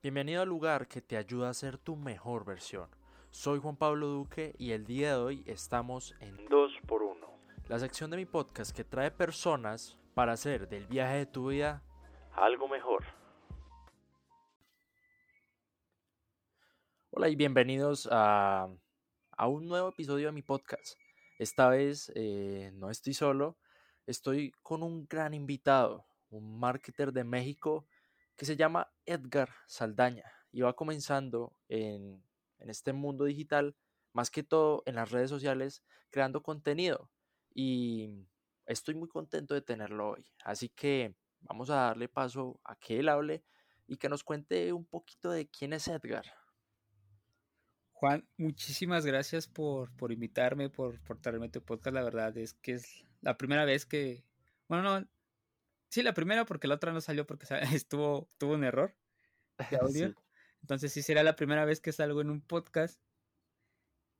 Bienvenido al lugar que te ayuda a ser tu mejor versión. Soy Juan Pablo Duque y el día de hoy estamos en 2x1, la sección de mi podcast que trae personas para hacer del viaje de tu vida algo mejor. Hola y bienvenidos a, un nuevo episodio de mi podcast. Esta vez eh, no estoy solo, estoy con un gran invitado, un marketer de México que se llama Edgar Saldaña y va comenzando en, este mundo digital, más que todo en las redes sociales, creando contenido. Y estoy muy contento de tenerlo hoy. Así que vamos a darle paso a que él hable y que nos cuente un poquito de quién es Edgar. Juan, muchísimas gracias por, por invitarme, por, por traerme tu podcast. La verdad es que es la primera vez que, bueno, no, Sí, la primera porque la otra no salió porque estuvo, tuvo un error de audio. Entonces sí será la primera vez que salgo en un podcast.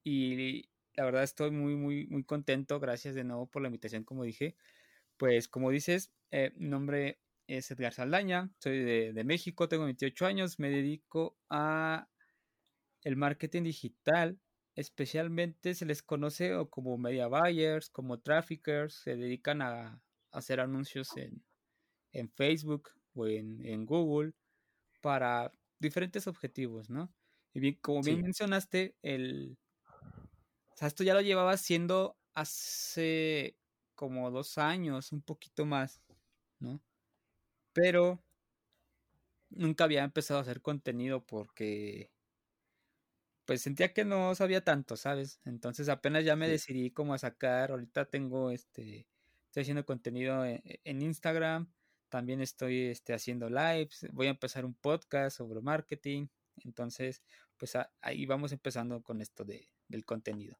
Y la verdad estoy muy, muy, muy contento. Gracias de nuevo por la invitación, como dije. Pues como dices, eh, mi nombre es Edgar Saldaña, soy de, de, México, tengo 28 años, me dedico a el marketing digital. Especialmente se les conoce como media buyers, como traffickers, se dedican a hacer anuncios en, en Facebook o en, Google para diferentes objetivos, ¿no? Y bien, como bien mencionaste, el, o sea, esto ya lo llevaba haciendo hace como dos años, un poquito más, ¿no? Pero nunca había empezado a hacer contenido porque pues sentía que no sabía tanto, ¿sabes? Entonces apenas ya me decidí como a sacar, ahorita tengo este, estoy haciendo contenido en, en Instagram, también estoy este, haciendo lives, voy a empezar un podcast sobre marketing. Entonces, pues ahí vamos empezando con esto de, del contenido.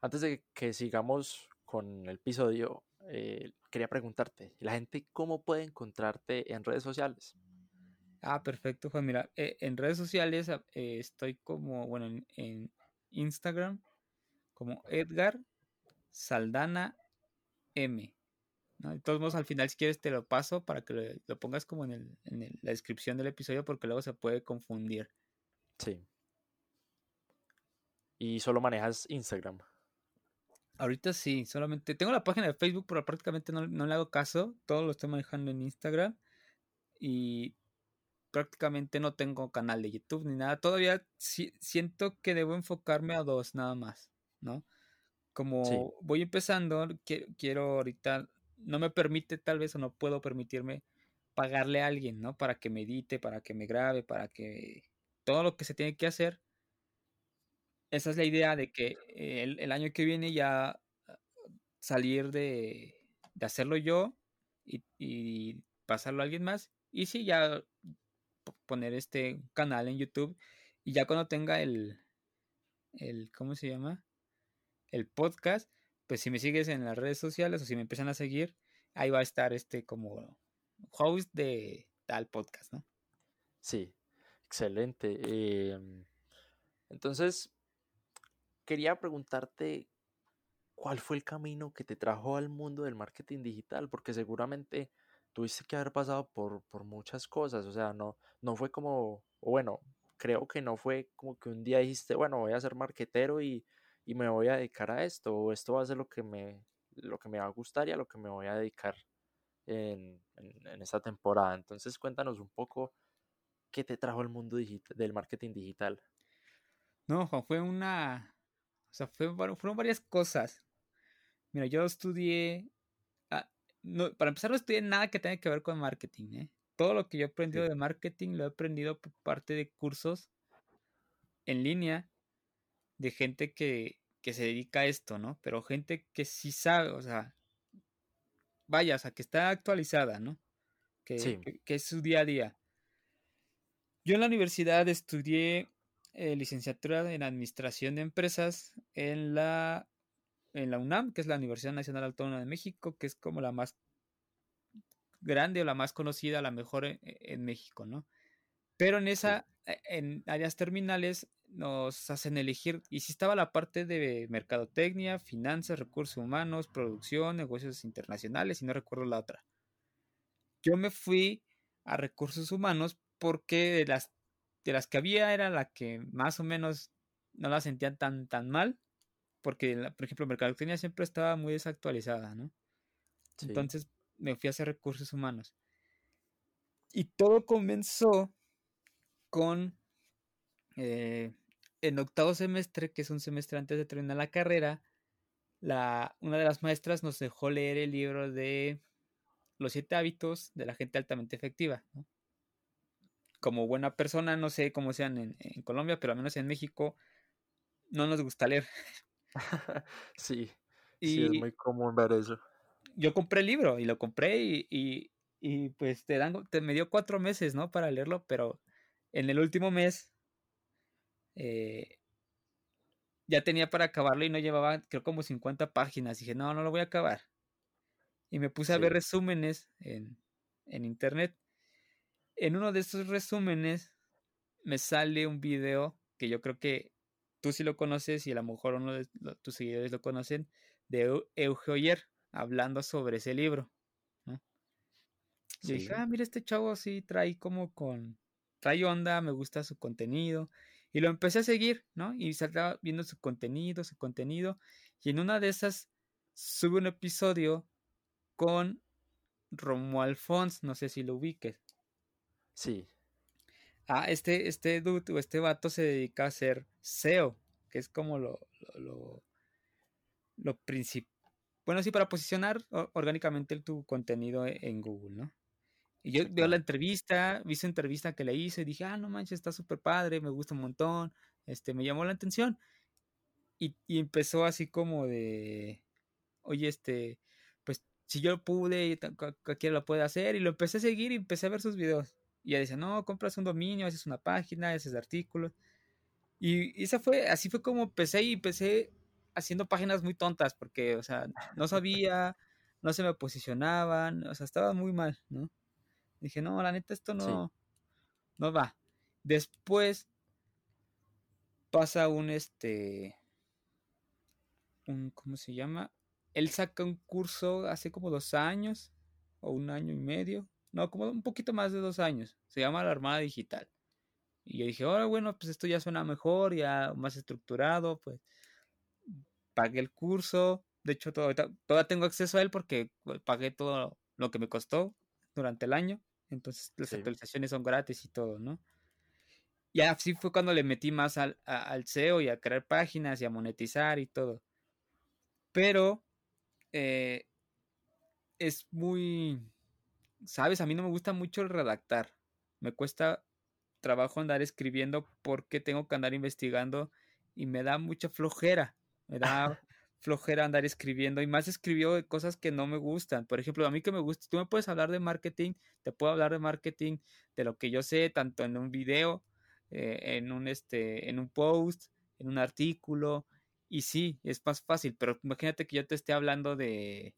Antes de que sigamos con el episodio, eh, quería preguntarte, ¿la gente cómo puede encontrarte en redes sociales? Ah, perfecto, Juan. Mira, eh, en redes sociales eh, estoy como, bueno, en, en, Instagram, como Edgar Saldana M. De todos modos, al final, si quieres, te lo paso para que lo, pongas como en, la descripción del episodio, porque luego se puede confundir. Sí. ¿Y solo manejas Instagram? Ahorita sí, solamente tengo la página de Facebook, pero prácticamente no, le hago caso. Todo lo estoy manejando en Instagram. Y prácticamente no tengo canal de YouTube ni nada. Todavía siento que debo enfocarme a dos nada más, ¿no? Como voy empezando, quiero ahorita no me permite tal vez o no puedo permitirme pagarle a alguien, ¿no? Para que me edite, para que me grabe, para que todo lo que se tiene que hacer. Esa es la idea de que el, año que viene ya salir de, de hacerlo yo y, pasarlo a alguien más. Y sí, ya poner este canal en YouTube y ya cuando tenga el, el, ¿cómo se llama? El podcast, pues si me sigues en las redes sociales o si me empiezan a seguir, ahí va a estar este como host de tal podcast, ¿no? Sí, excelente. Em, entonces, quería preguntarte cuál fue el camino que te trajo al mundo del marketing digital, porque seguramente tuviste que haber pasado por, por muchas cosas, o sea, no, no fue como, bueno, creo que no fue como que un día dijiste, bueno, voy a ser marketero y y me voy a dedicar a esto, o esto va a ser lo que me, lo que me va a gustar y a lo que me voy a dedicar en, en, esta temporada. Entonces cuéntanos un poco qué te trajo el mundo del marketing digital. No, Juan, fue una, o sea, fue, fueron varias cosas. Mira, yo estudié, ah, no, para empezar no estudié nada que tenga que ver con marketing, ¿eh? Todo lo que yo he aprendido de marketing lo he aprendido por parte de cursos en línea de gente que, se dedica a esto, ¿no? Pero gente que sí sabe, o sea, vaya, o sea, que está actualizada, ¿no? Que, que, es su día a día. Yo en la universidad estudié eh, licenciatura en Administración de Empresas en la, en la UNAM, que es la Universidad Nacional Autónoma de México, que es como la más grande o la más conocida, la mejor en, en México, ¿no? Pero en esa, e, en áreas terminales, nos hacen elegir. Y si estaba la parte de mercadotecnia, finanzas, recursos humanos, producción, negocios internacionales, y no recuerdo la otra. Yo me fui a recursos humanos porque de las, de las que había era la que más o menos no la sentían tan, tan mal, porque, por ejemplo, Mercadotecnia siempre estaba muy desactualizada, ¿no? Entonces me fui a hacer recursos humanos. Y todo comenzó con eh, en octavo semestre, que es un semestre antes de terminar la carrera, la, una de las maestras nos dejó leer el libro de Los siete hábitos de la gente altamente efectiva. Como buena persona, no sé cómo sean en, en, Colombia, pero al menos en México no nos gusta leer. sí, sí, es muy común ver eso. Yo compré el libro y lo compré y, y, pues te dan, te, me dio cuatro meses, ¿no? Para leerlo, pero en el último mes eh, ya tenía para acabarlo y no llevaba, creo, como 50 páginas. dije, no, no lo voy a acabar. Y me puse a ver resúmenes en, en internet. En uno de esos resúmenes me sale un video que yo creo que tú sí lo conoces y a lo mejor uno de tus seguidores lo conocen, de Euge hablando sobre ese libro. Y dije, ah, mira, este chavo sí trae como con, trae onda, me gusta su contenido. Y lo empecé a seguir, ¿no? Y estaba viendo su contenido, su contenido. Y en una de esas sube un episodio con Romo Alfons, no sé si lo ubiques. Sí. Ah, este, este dude o este vato se dedica a hacer SEO, que es como lo, lo, lo, principal. Bueno, sí, para posicionar orgánicamente tu contenido en Google, ¿no? Y yo veo la entrevista, vi su entrevista que le hice y dije, ah, no manches, está súper padre, me gusta un montón, este, me llamó la atención. Y, y, empezó así como de, oye, este, pues si yo pude, cualquiera lo puede hacer. Y lo empecé a seguir y empecé a ver sus videos. Y ella dice, no, compras un dominio, haces una página, haces artículos. Y, y esa fue, así fue como empecé y empecé haciendo páginas muy tontas porque, o sea, no sabía, no se me posicionaban, o sea, estaba muy mal, ¿no? Dije, no, la neta, esto no, no va. Después pasa un este. Un, ¿Cómo se llama? Él saca un curso hace como dos años, o un año y medio. No, como un poquito más de dos años. Se llama La Armada Digital. Y yo dije, ahora bueno, pues esto ya suena mejor, ya más estructurado, pues pagué el curso. De hecho, todavía, todavía tengo acceso a él porque pues, pagué todo lo que me costó durante el año. Entonces las actualizaciones son gratis y todo, ¿no? Y así fue cuando le metí más al, al SEO y a crear páginas y a monetizar y todo. Pero eh, es muy, sabes, a mí no me gusta mucho el redactar. Me cuesta trabajo andar escribiendo porque tengo que andar investigando y me da mucha flojera. Me da flojera andar escribiendo y más escribió cosas que no me gustan. Por ejemplo, a mí que me gusta, tú me puedes hablar de marketing, te puedo hablar de marketing de lo que yo sé, tanto en un video, eh, en un este, en un post, en un artículo, y sí, es más fácil, pero imagínate que yo te esté hablando de,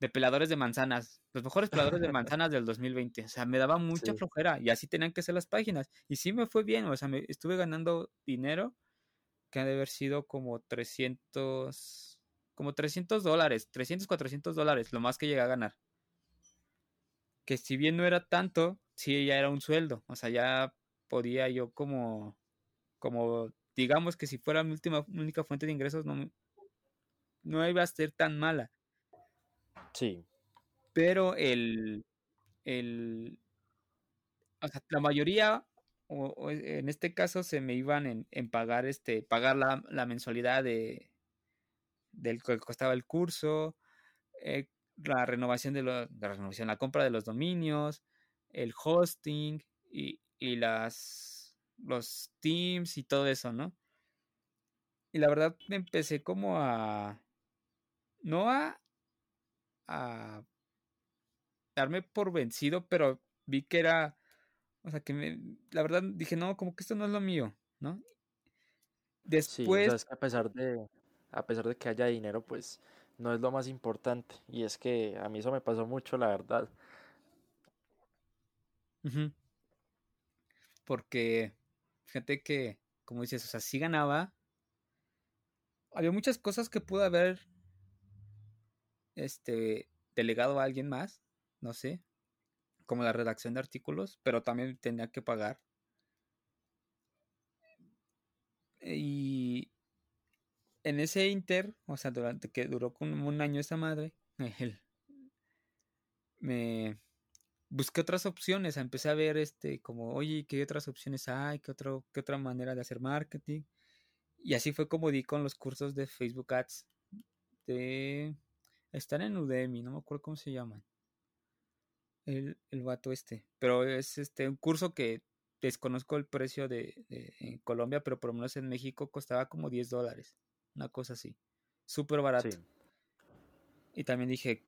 de peladores de manzanas, los mejores peladores de manzanas del 2020. O sea, me daba mucha flojera y así tenían que ser las páginas. Y sí me fue bien, o sea, me estuve ganando dinero que ha de haber sido como 300 como 300 dólares, 300, 400 dólares, lo más que llegué a ganar. Que si bien no era tanto, sí ya era un sueldo, o sea, ya podía yo como, como, digamos que si fuera mi última, única fuente de ingresos, no, no iba a ser tan mala. Sí. Pero el, el, o sea, la mayoría, o, en este caso, se me iban en, en pagar, este, pagar la, la mensualidad de, del que costaba el curso, eh, la renovación de, la renovación, la compra de los dominios, el hosting y, y las los teams y todo eso, ¿no? Y la verdad me empecé como a no a a darme por vencido, pero vi que era o sea, que me, la verdad dije, no, como que esto no es lo mío, ¿no? Después... Sí, a pesar de, a pesar de que haya dinero, pues no es lo más importante. Y es que a mí eso me pasó mucho, la verdad. Porque, fíjate que, como dices, o sea, sí ganaba. Había muchas cosas que pude haber este delegado a alguien más, no sé. como la redacción de artículos, pero también tenía que pagar. Y en ese inter, o sea, durante que duró como un año esa madre, me busqué otras opciones, empecé a ver este como, oye, ¿qué otras opciones hay? ¿Qué, otro, qué otra manera de hacer marketing? Y así fue como di con los cursos de Facebook Ads. De... Están en Udemy, no me acuerdo cómo se llaman. El, el vato este. Pero es este un curso que desconozco el precio de, en Colombia, pero por lo menos en México costaba como 10 dólares. Una cosa así. Súper barato. Y también dije,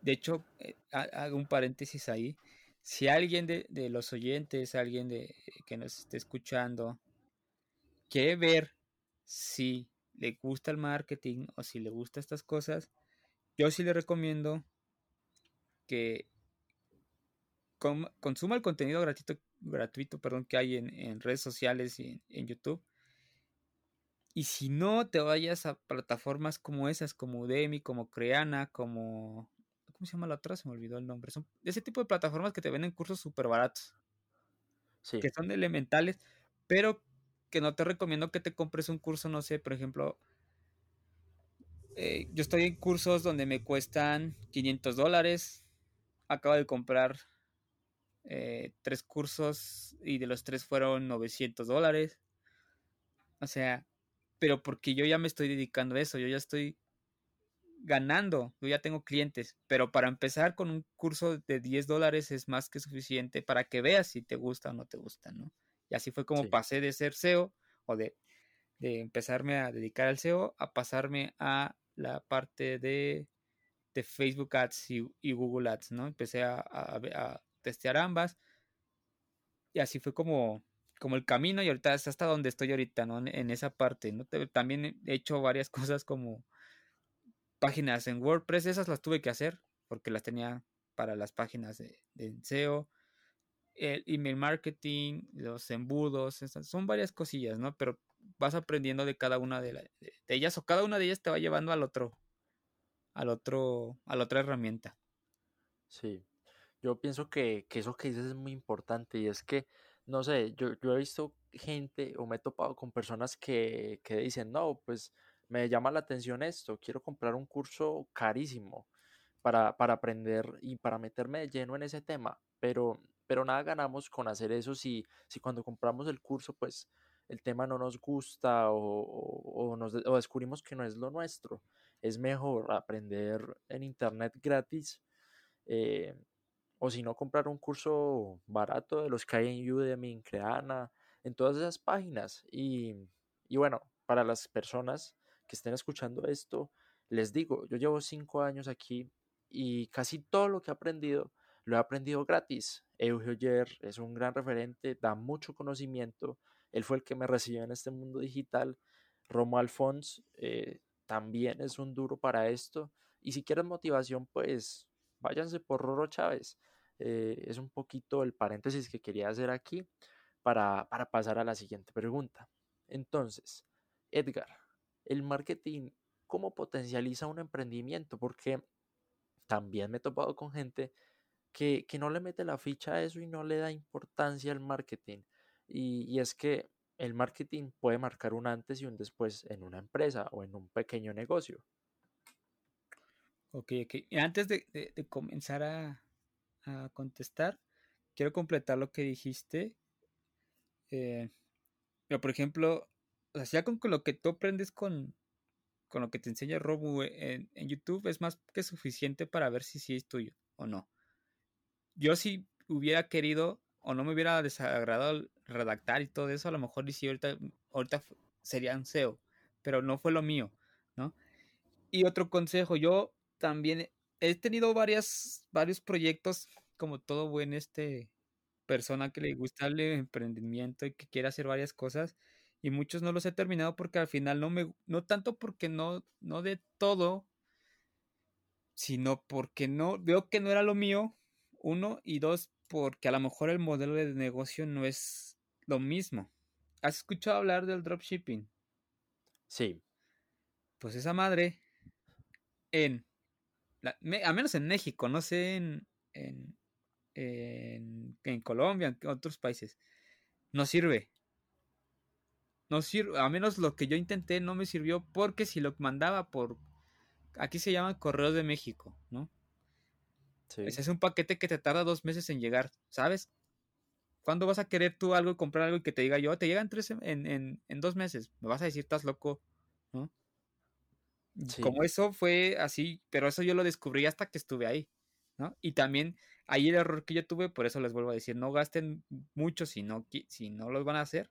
de hecho, eh, hago un paréntesis ahí. Si alguien de, de los oyentes, alguien de, que nos esté escuchando, quiere ver si le gusta el marketing o si le gusta estas cosas, yo sí le recomiendo que consuma el contenido gratuito, gratuito perdón, que hay en, redes sociales y en, YouTube. Y si no, te vayas a plataformas como esas, como Udemy, como Creana, como... ¿Cómo se llama la otra? Se me olvidó el nombre. Son ese tipo de plataformas que te venden cursos súper baratos. Que son elementales, pero que no te recomiendo que te compres un curso, no sé, por ejemplo, eh, yo estoy en cursos donde me cuestan 500 dólares. Acabo de comprar eh, tres cursos y de los tres fueron 900 dólares. O sea, pero porque yo ya me estoy dedicando a eso, yo ya estoy ganando, yo ya tengo clientes, pero para empezar con un curso de 10 dólares es más que suficiente para que veas si te gusta o no te gusta, ¿no? Y así fue como pasé de ser SEO o de, empezarme a dedicar al SEO a pasarme a la parte de, Facebook Ads y, Google Ads, ¿no? Empecé a, testear ambas y así fue como, como el camino y ahorita es hasta donde estoy ahorita, ¿no? En, esa parte, ¿no? También he hecho varias cosas como páginas en WordPress, esas las tuve que hacer porque las tenía para las páginas de, de SEO el email marketing, los embudos, son varias cosillas, ¿no? Pero vas aprendiendo de cada una de, ellas o cada una de ellas te va llevando al otro, al otro, a la otra herramienta. Sí, yo pienso que, eso que dices es muy importante y es que, no sé, yo, he visto gente o me he topado con personas que, que dicen, no, pues me llama la atención esto, quiero comprar un curso carísimo para, para aprender y para meterme de lleno en ese tema, pero pero nada ganamos con hacer eso si, si cuando compramos el curso, pues el tema no nos gusta o, nos, descubrimos que no es lo nuestro. Es mejor aprender en internet gratis eh, o si no comprar un curso barato de los que hay en Udemy, en Creana, en todas esas páginas. Y, y bueno, para las personas que estén escuchando esto, les digo, yo llevo cinco años aquí y casi todo lo que he aprendido lo he aprendido gratis. Eugeo es un gran referente, da mucho conocimiento. Él fue el que me recibió en este mundo digital. Romo Alfons eh, también es un duro para esto. Y si quieren motivación, pues váyanse por Roro Chávez. Eh, es un poquito el paréntesis que quería hacer aquí para, para pasar a la siguiente pregunta. Entonces, Edgar, el marketing, ¿cómo potencializa un emprendimiento? Porque también me he topado con gente que, no le mete la ficha a eso y no le da importancia al marketing. Y, es que el marketing puede marcar un antes y un después en una empresa o en un pequeño negocio. Ok, ok. Y antes de, comenzar a, contestar, quiero completar lo que dijiste. Eh, por ejemplo, o sea, con, lo que tú aprendes con, con lo que te enseña Robu en, en, YouTube es más que suficiente para ver si sí es tuyo o no yo si hubiera querido o no me hubiera desagradado redactar y todo eso, a lo mejor sí ahorita, ahorita sería un SEO, pero no fue lo mío, ¿no? Y otro consejo, yo también he tenido varias, varios proyectos, como todo buen este persona que le gusta el emprendimiento y que quiere hacer varias cosas, y muchos no los he terminado porque al final no me, no tanto porque no, no de todo, sino porque no, veo que no era lo mío, uno, y dos, porque a lo mejor el modelo de negocio no es lo mismo. ¿Has escuchado hablar del dropshipping? Sí. Pues esa madre, en, a menos en México, no sé en, en, en, en Colombia, en otros países. No sirve. No sirve, a menos lo que yo intenté no me sirvió porque si lo mandaba por, aquí se llaman correos de México, ¿no? Sí. Ese es un paquete que te tarda dos meses en llegar, ¿sabes? ¿Cuándo vas a querer tú algo, comprar algo y que te diga yo, te llegan tres en, en, en dos meses? Me vas a decir, estás loco, ¿no? Como eso fue así, pero eso yo lo descubrí hasta que estuve ahí, ¿no? Y también ahí el error que yo tuve, por eso les vuelvo a decir, no gasten mucho si no, si no los van a hacer,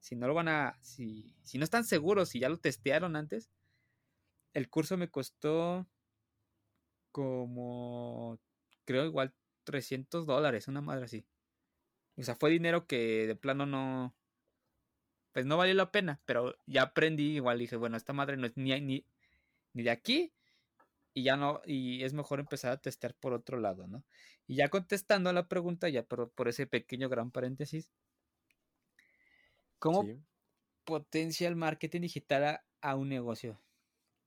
si no lo van a, si, si no están seguros, si ya lo testearon antes. El curso me costó como, creo igual 300 dólares, una madre así. O sea, fue dinero que de plano no, pues no valió la pena, pero ya aprendí, igual dije, bueno, esta madre no es ni, ni, ni de aquí y ya no, y es mejor empezar a testear por otro lado, ¿no? Y ya contestando a la pregunta, ya por, por ese pequeño gran paréntesis, ¿cómo potencia el marketing digital a, un negocio?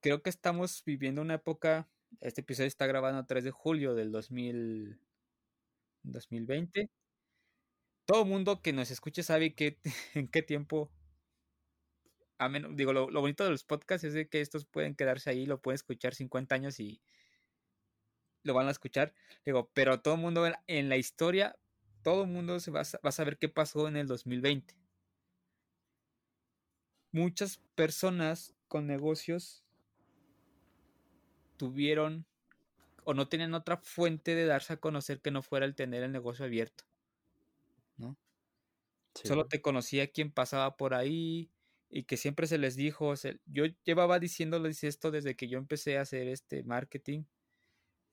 Creo que estamos viviendo una época, este episodio está grabado el 3 de julio del 2000, 2020. Todo mundo que nos escuche sabe que, en qué tiempo digo, lo, bonito de los podcasts es de que estos pueden quedarse ahí, lo pueden escuchar 50 años y lo van a escuchar. Digo, pero todo el mundo en la historia, todo el mundo se va, a saber qué pasó en el 2020. Muchas personas con negocios tuvieron o no tenían otra fuente de darse a conocer que no fuera el tener el negocio abierto. ¿No? Solo te conocía quien pasaba por ahí, y que siempre se les dijo, yo llevaba diciéndoles esto desde que yo empecé a hacer este marketing.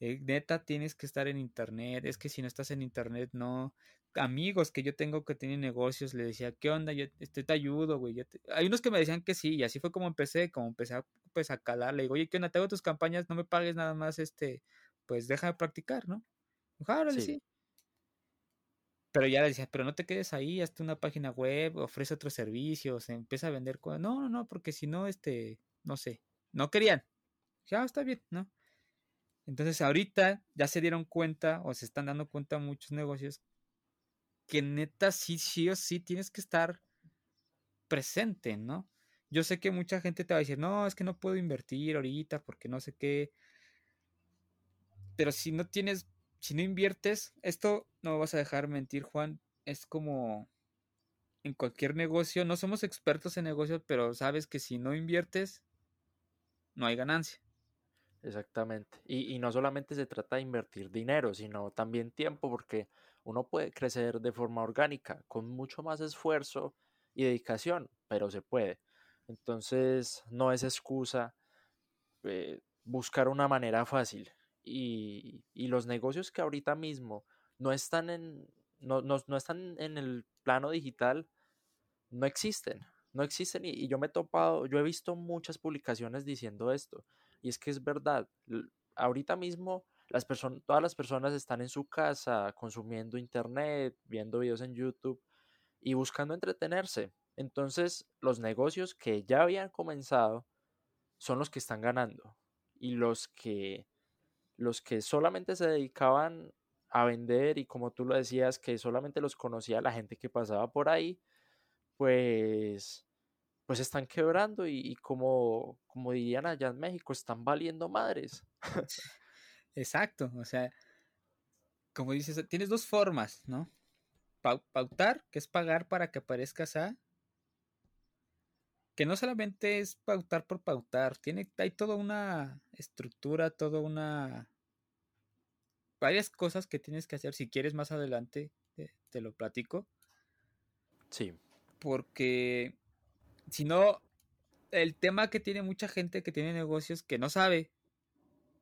Eh, neta, tienes que estar en internet, es que si no estás en internet, no. Amigos que yo tengo que tienen negocios, le decía, ¿qué onda? Yo este, te ayudo, güey. Hay unos que me decían que sí, y así fue como empecé, como empecé a, pues, a calar. Le digo, oye, ¿qué onda? Te hago tus campañas, no me pagues nada más, este, pues deja de practicar, ¿no? Sí. sí. Pero ya le decía, pero no te quedes ahí, hazte una página web, ofrece otros servicios, empieza a vender cosas. No, no, no, porque si no, este, no sé, no querían. Ya, ah, está bien, ¿no? Entonces ahorita ya se dieron cuenta o se están dando cuenta muchos negocios que neta sí, sí o sí tienes que estar presente, ¿no? Yo sé que mucha gente te va a decir, no, es que no puedo invertir ahorita porque no sé qué. Pero si no tienes si no inviertes, esto no me vas a dejar mentir, Juan, es como en cualquier negocio, no somos expertos en negocios, pero sabes que si no inviertes, no hay ganancia. Exactamente. Y, no solamente se trata de invertir dinero, sino también tiempo, porque uno puede crecer de forma orgánica, con mucho más esfuerzo y dedicación, pero se puede. Entonces, no es excusa eh, buscar una manera fácil y, los negocios que ahorita mismo no están en, no, no, están en el plano digital, no existen, no existen y, yo me he topado, yo he visto muchas publicaciones diciendo esto y es que es verdad, ahorita mismo las personas, todas las personas están en su casa consumiendo internet, viendo videos en YouTube y buscando entretenerse. Entonces, los negocios que ya habían comenzado son los que están ganando y los que los que solamente se dedicaban a vender y como tú lo decías, que solamente los conocía la gente que pasaba por ahí, pues, pues están quebrando y, como, como dirían allá en México, están valiendo madres. Exacto, o sea, como dices, tienes dos formas, ¿no? pautar, que es pagar para que aparezcas a que no solamente es pautar por pautar, tiene, hay toda una estructura, toda una varias cosas que tienes que hacer. Si quieres más adelante, te, lo platico. Sí. Porque si no, el tema que tiene mucha gente que tiene negocios que no sabe,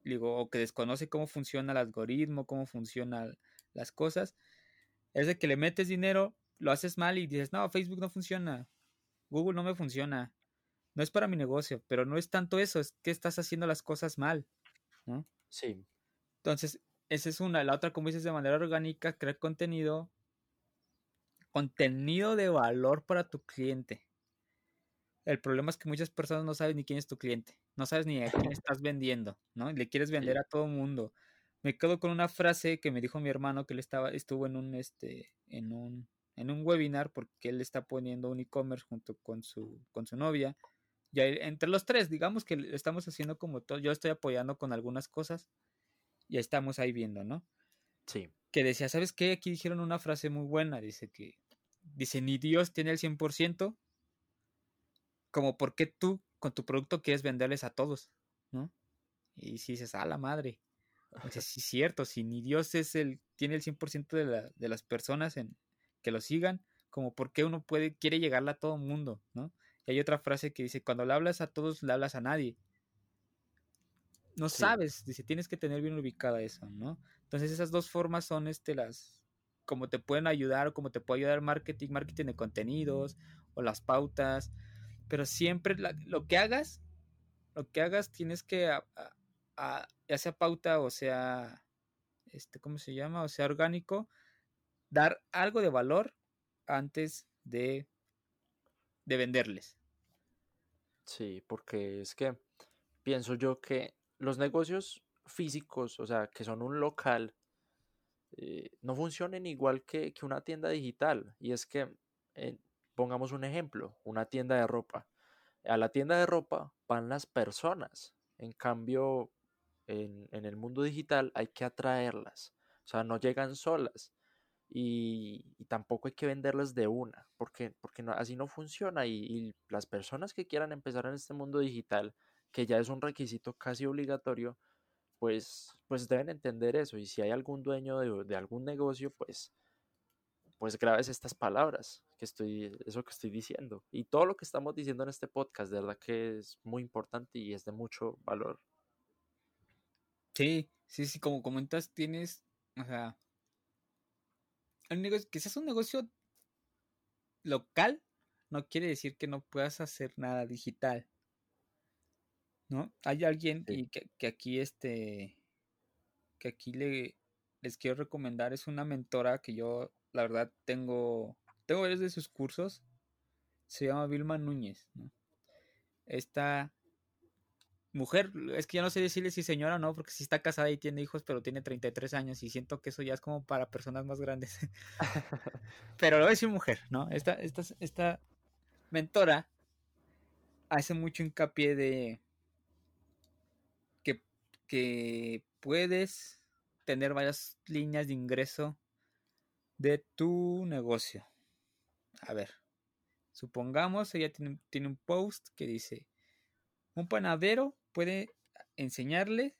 digo, o que desconoce cómo funciona el algoritmo, cómo funcionan las cosas, es de que le metes dinero, lo haces mal y dices, no, Facebook no funciona, Google no me funciona. No es para mi negocio, pero no es tanto eso, es que estás haciendo las cosas mal. ¿no? Sí. Entonces, esa es una. La otra, como dices, de manera orgánica, crear contenido. Contenido de valor para tu cliente. El problema es que muchas personas no saben ni quién es tu cliente. No sabes ni a quién estás vendiendo, ¿no? Le quieres vender a todo mundo. me quedo con una frase que me dijo mi hermano que él estaba, estuvo en un, este, en un, en un webinar porque él está poniendo un e-commerce junto con su, con su novia. Ya entre los tres, digamos que estamos haciendo como todo, yo estoy apoyando con algunas cosas y estamos ahí viendo, ¿no? Sí. Que decía, ¿sabes qué? Aquí dijeron una frase muy buena, dice que, dice, ni Dios tiene el 100%, como por qué tú con tu producto quieres venderles a todos, ¿no? Y si dices, a la madre. O sea, sí es cierto, si ni Dios es el, tiene el 100% de, la, de las personas en, que lo sigan, como por qué uno puede, quiere llegarle a todo el mundo, ¿no? Y hay otra frase que dice, cuando le hablas a todos, le hablas a nadie. No sabes, dice, tienes que tener bien ubicada eso, ¿no? Entonces esas dos formas son este, las, como te pueden ayudar o como te puede ayudar marketing, marketing de contenidos o las pautas, pero siempre lo que hagas, lo que hagas tienes que ya sea pauta o sea, este, ¿cómo se llama? O sea, orgánico, dar algo de valor antes de, de venderles. Sí, porque es que pienso yo que los negocios físicos, o sea, que son un local, eh, no funcionan igual que, una tienda digital. Y es que, eh, pongamos un ejemplo, una tienda de ropa. A la tienda de ropa van las personas. En cambio, en, el mundo digital hay que atraerlas. O sea, no llegan solas. Y, tampoco hay que venderlas de una, porque, porque así no funciona. Y, las personas que quieran empezar en este mundo digital, que ya es un requisito casi obligatorio, pues, pues deben entender eso. Y si hay algún dueño de, de algún negocio, pues, pues grabes estas palabras, que estoy, eso que estoy diciendo. Y todo lo que estamos diciendo en este podcast, de verdad que es muy importante y es de mucho valor. Sí, sí, sí, como comentas, tienes, o sea, un negocio, que seas un negocio local, no quiere decir que no puedas hacer nada digital. ¿No? Hay alguien y que, aquí este que aquí le les quiero recomendar es una mentora que yo la verdad tengo tengo varios de sus cursos. Se llama Vilma Núñez, ¿no? Esta mujer, es que ya no sé decirle si señora o no, porque si está casada y tiene hijos, pero tiene 33 años y siento que eso ya es como para personas más grandes. pero lo voy a decir mujer, ¿no? Esta, esta, esta mentora hace mucho hincapié de que, que puedes tener varias líneas de ingreso de tu negocio. A ver, supongamos ella tiene, tiene un post que dice, un panadero puede enseñarle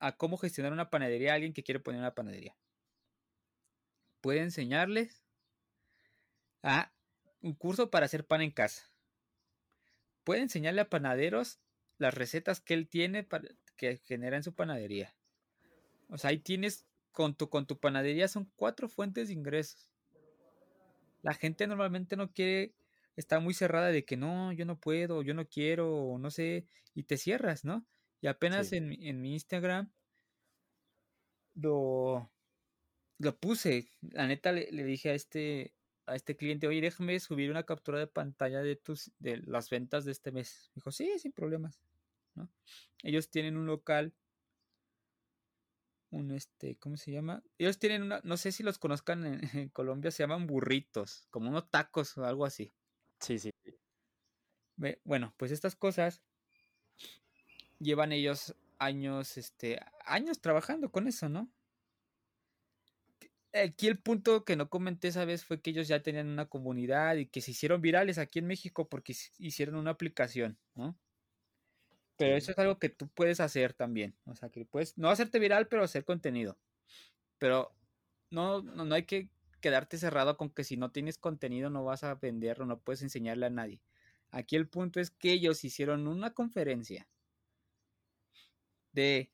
a cómo gestionar una panadería a alguien que quiere poner una panadería. Puede enseñarles a un curso para hacer pan en casa. Puede enseñarle a panaderos las recetas que él tiene para, que genera en su panadería. O sea, ahí tienes con tu, con tu panadería son cuatro fuentes de ingresos. La gente normalmente no quiere está muy cerrada de que no, yo no puedo, yo no quiero, o no sé, y te cierras, ¿no? Y apenas en, en, mi Instagram lo, lo puse. La neta le, dije a este, a este cliente, oye, déjame subir una captura de pantalla de tus, de las ventas de este mes. dijo, sí, sin problemas. ¿no? Ellos tienen un local un este, ¿cómo se llama? Ellos tienen una, no sé si los conozcan en, en, Colombia, se llaman burritos, como unos tacos o algo así. Sí, sí. Bueno, pues estas cosas llevan ellos años, este, años trabajando con eso, ¿no? Aquí el punto que no comenté esa vez fue que ellos ya tenían una comunidad y que se hicieron virales aquí en México porque hicieron una aplicación, ¿no? Pero eso es algo que tú puedes hacer también. O sea, que puedes no hacerte viral, pero hacer contenido. Pero no, no, no hay que quedarte cerrado con que si no tienes contenido no vas a venderlo, no puedes enseñarle a nadie. Aquí el punto es que ellos hicieron una conferencia de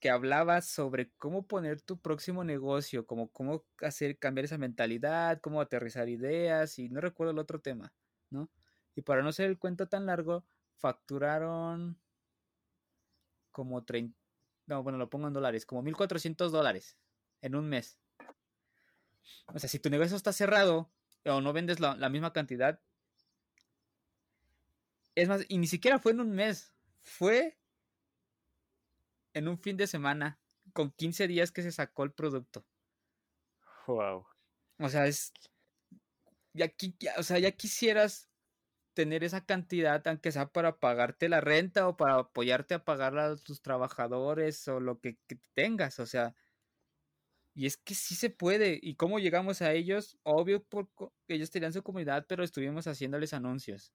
que hablaba sobre cómo poner tu próximo negocio, como cómo hacer cambiar esa mentalidad, cómo aterrizar ideas y no recuerdo el otro tema, ¿no? Y para no ser el cuento tan largo, facturaron como 30, no, bueno, lo pongo en dólares, como 1400 dólares en un mes. O sea, si tu negocio está cerrado o no vendes la, misma cantidad, es más, y ni siquiera fue en un mes, fue en un fin de semana, con 15 días que se sacó el producto. Wow. O sea, es. Ya, o sea, ya quisieras tener esa cantidad, aunque sea para pagarte la renta o para apoyarte a pagar a tus trabajadores o lo que, tengas. O sea, y es que sí se puede. ¿Y cómo llegamos a ellos? Obvio, porque ellos tenían su comunidad, pero estuvimos haciéndoles anuncios.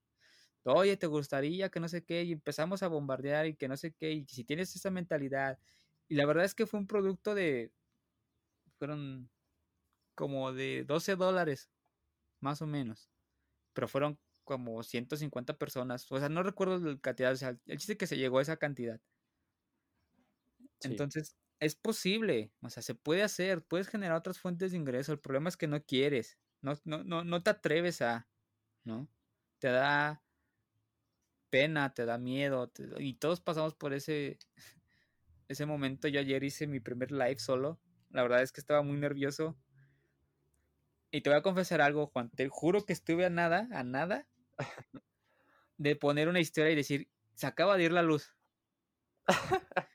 Oye, ¿te gustaría que no sé qué? Y empezamos a bombardear y que no sé qué. Y si tienes esa mentalidad. Y la verdad es que fue un producto de. Fueron como de 12 dólares, más o menos. Pero fueron como 150 personas. O sea, no recuerdo la cantidad. O sea, el chiste que se llegó a esa cantidad. Entonces, es posible. O sea, se puede hacer. Puedes generar otras fuentes de ingreso. El problema es que no quieres. No, no, no, no te atreves a. ¿No? Te da pena, te da miedo. y todos pasamos por ese, ese momento. Yo ayer hice mi primer live solo. La verdad es que estaba muy nervioso. Y te voy a confesar algo, Juan. Te juro que estuve a nada, a nada, de poner una historia y decir, se acaba de ir la luz.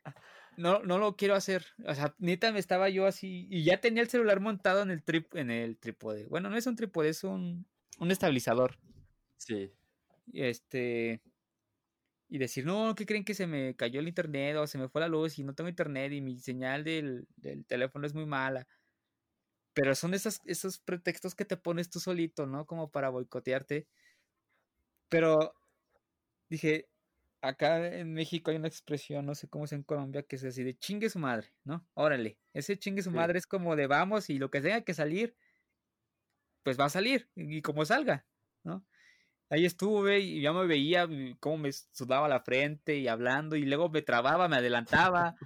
No, no lo quiero hacer. O sea, neta me estaba yo así. Y ya tenía el celular montado en el trip, en el trípode. Bueno, no es un trípode, es un, un estabilizador. Sí. Este. Y decir, no, ¿qué creen que se me cayó el internet? O se me fue la luz y no tengo internet y mi señal del, del teléfono es muy mala. Pero son esos, esos pretextos que te pones tú solito, ¿no? Como para boicotearte. Pero dije, acá en México hay una expresión, no sé cómo es en Colombia, que es así de chingue su madre, ¿no? Órale, ese chingue su madre es como de vamos y lo que tenga que salir, pues va a salir y como salga, ¿no? Ahí estuve y ya me veía cómo me sudaba la frente y hablando y luego me trababa, me adelantaba.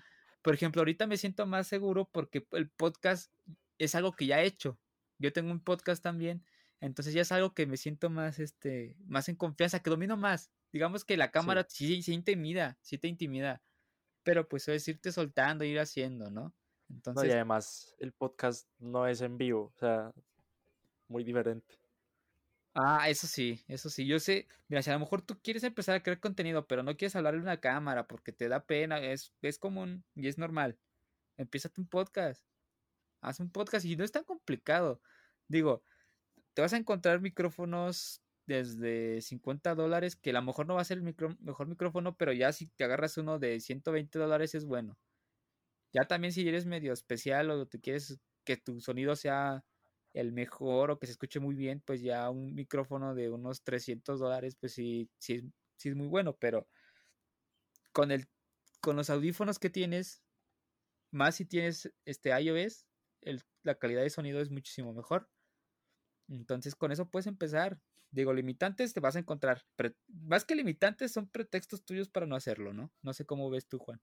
Por ejemplo, ahorita me siento más seguro porque el podcast es algo que ya he hecho. Yo tengo un podcast también, entonces ya es algo que me siento más, este, más en confianza, que domino más. Digamos que la cámara sí, sí, intimida, sí te intimida, pero pues es irte soltando, ir haciendo, ¿no? Entonces... y además el podcast no es en vivo, o sea, muy diferente. Ah, eso sí, eso sí. Yo sé, mira, si a lo mejor tú quieres empezar a crear contenido, pero no quieres hablarle a una cámara porque te da pena, es, es común y es normal. Empieza un podcast haz un podcast y no es tan complicado. Digo, te vas a encontrar micrófonos desde 50 dólares, que a lo mejor no va a ser el mejor micrófono, pero ya si te agarras uno de 120 dólares es bueno. Ya también si eres medio especial o te quieres que tu sonido sea el mejor o que se escuche muy bien, pues ya un micrófono de unos 300 dólares, pues sí, sí, sí es muy bueno, pero con, el, con los audífonos que tienes, más si tienes este iOS, la calidad de sonido es muchísimo mejor. Entonces con eso puedes empezar. Digo, limitantes te vas a encontrar. más que limitantes son pretextos tuyos para no hacerlo, ¿no? No sé cómo ves tú, Juan.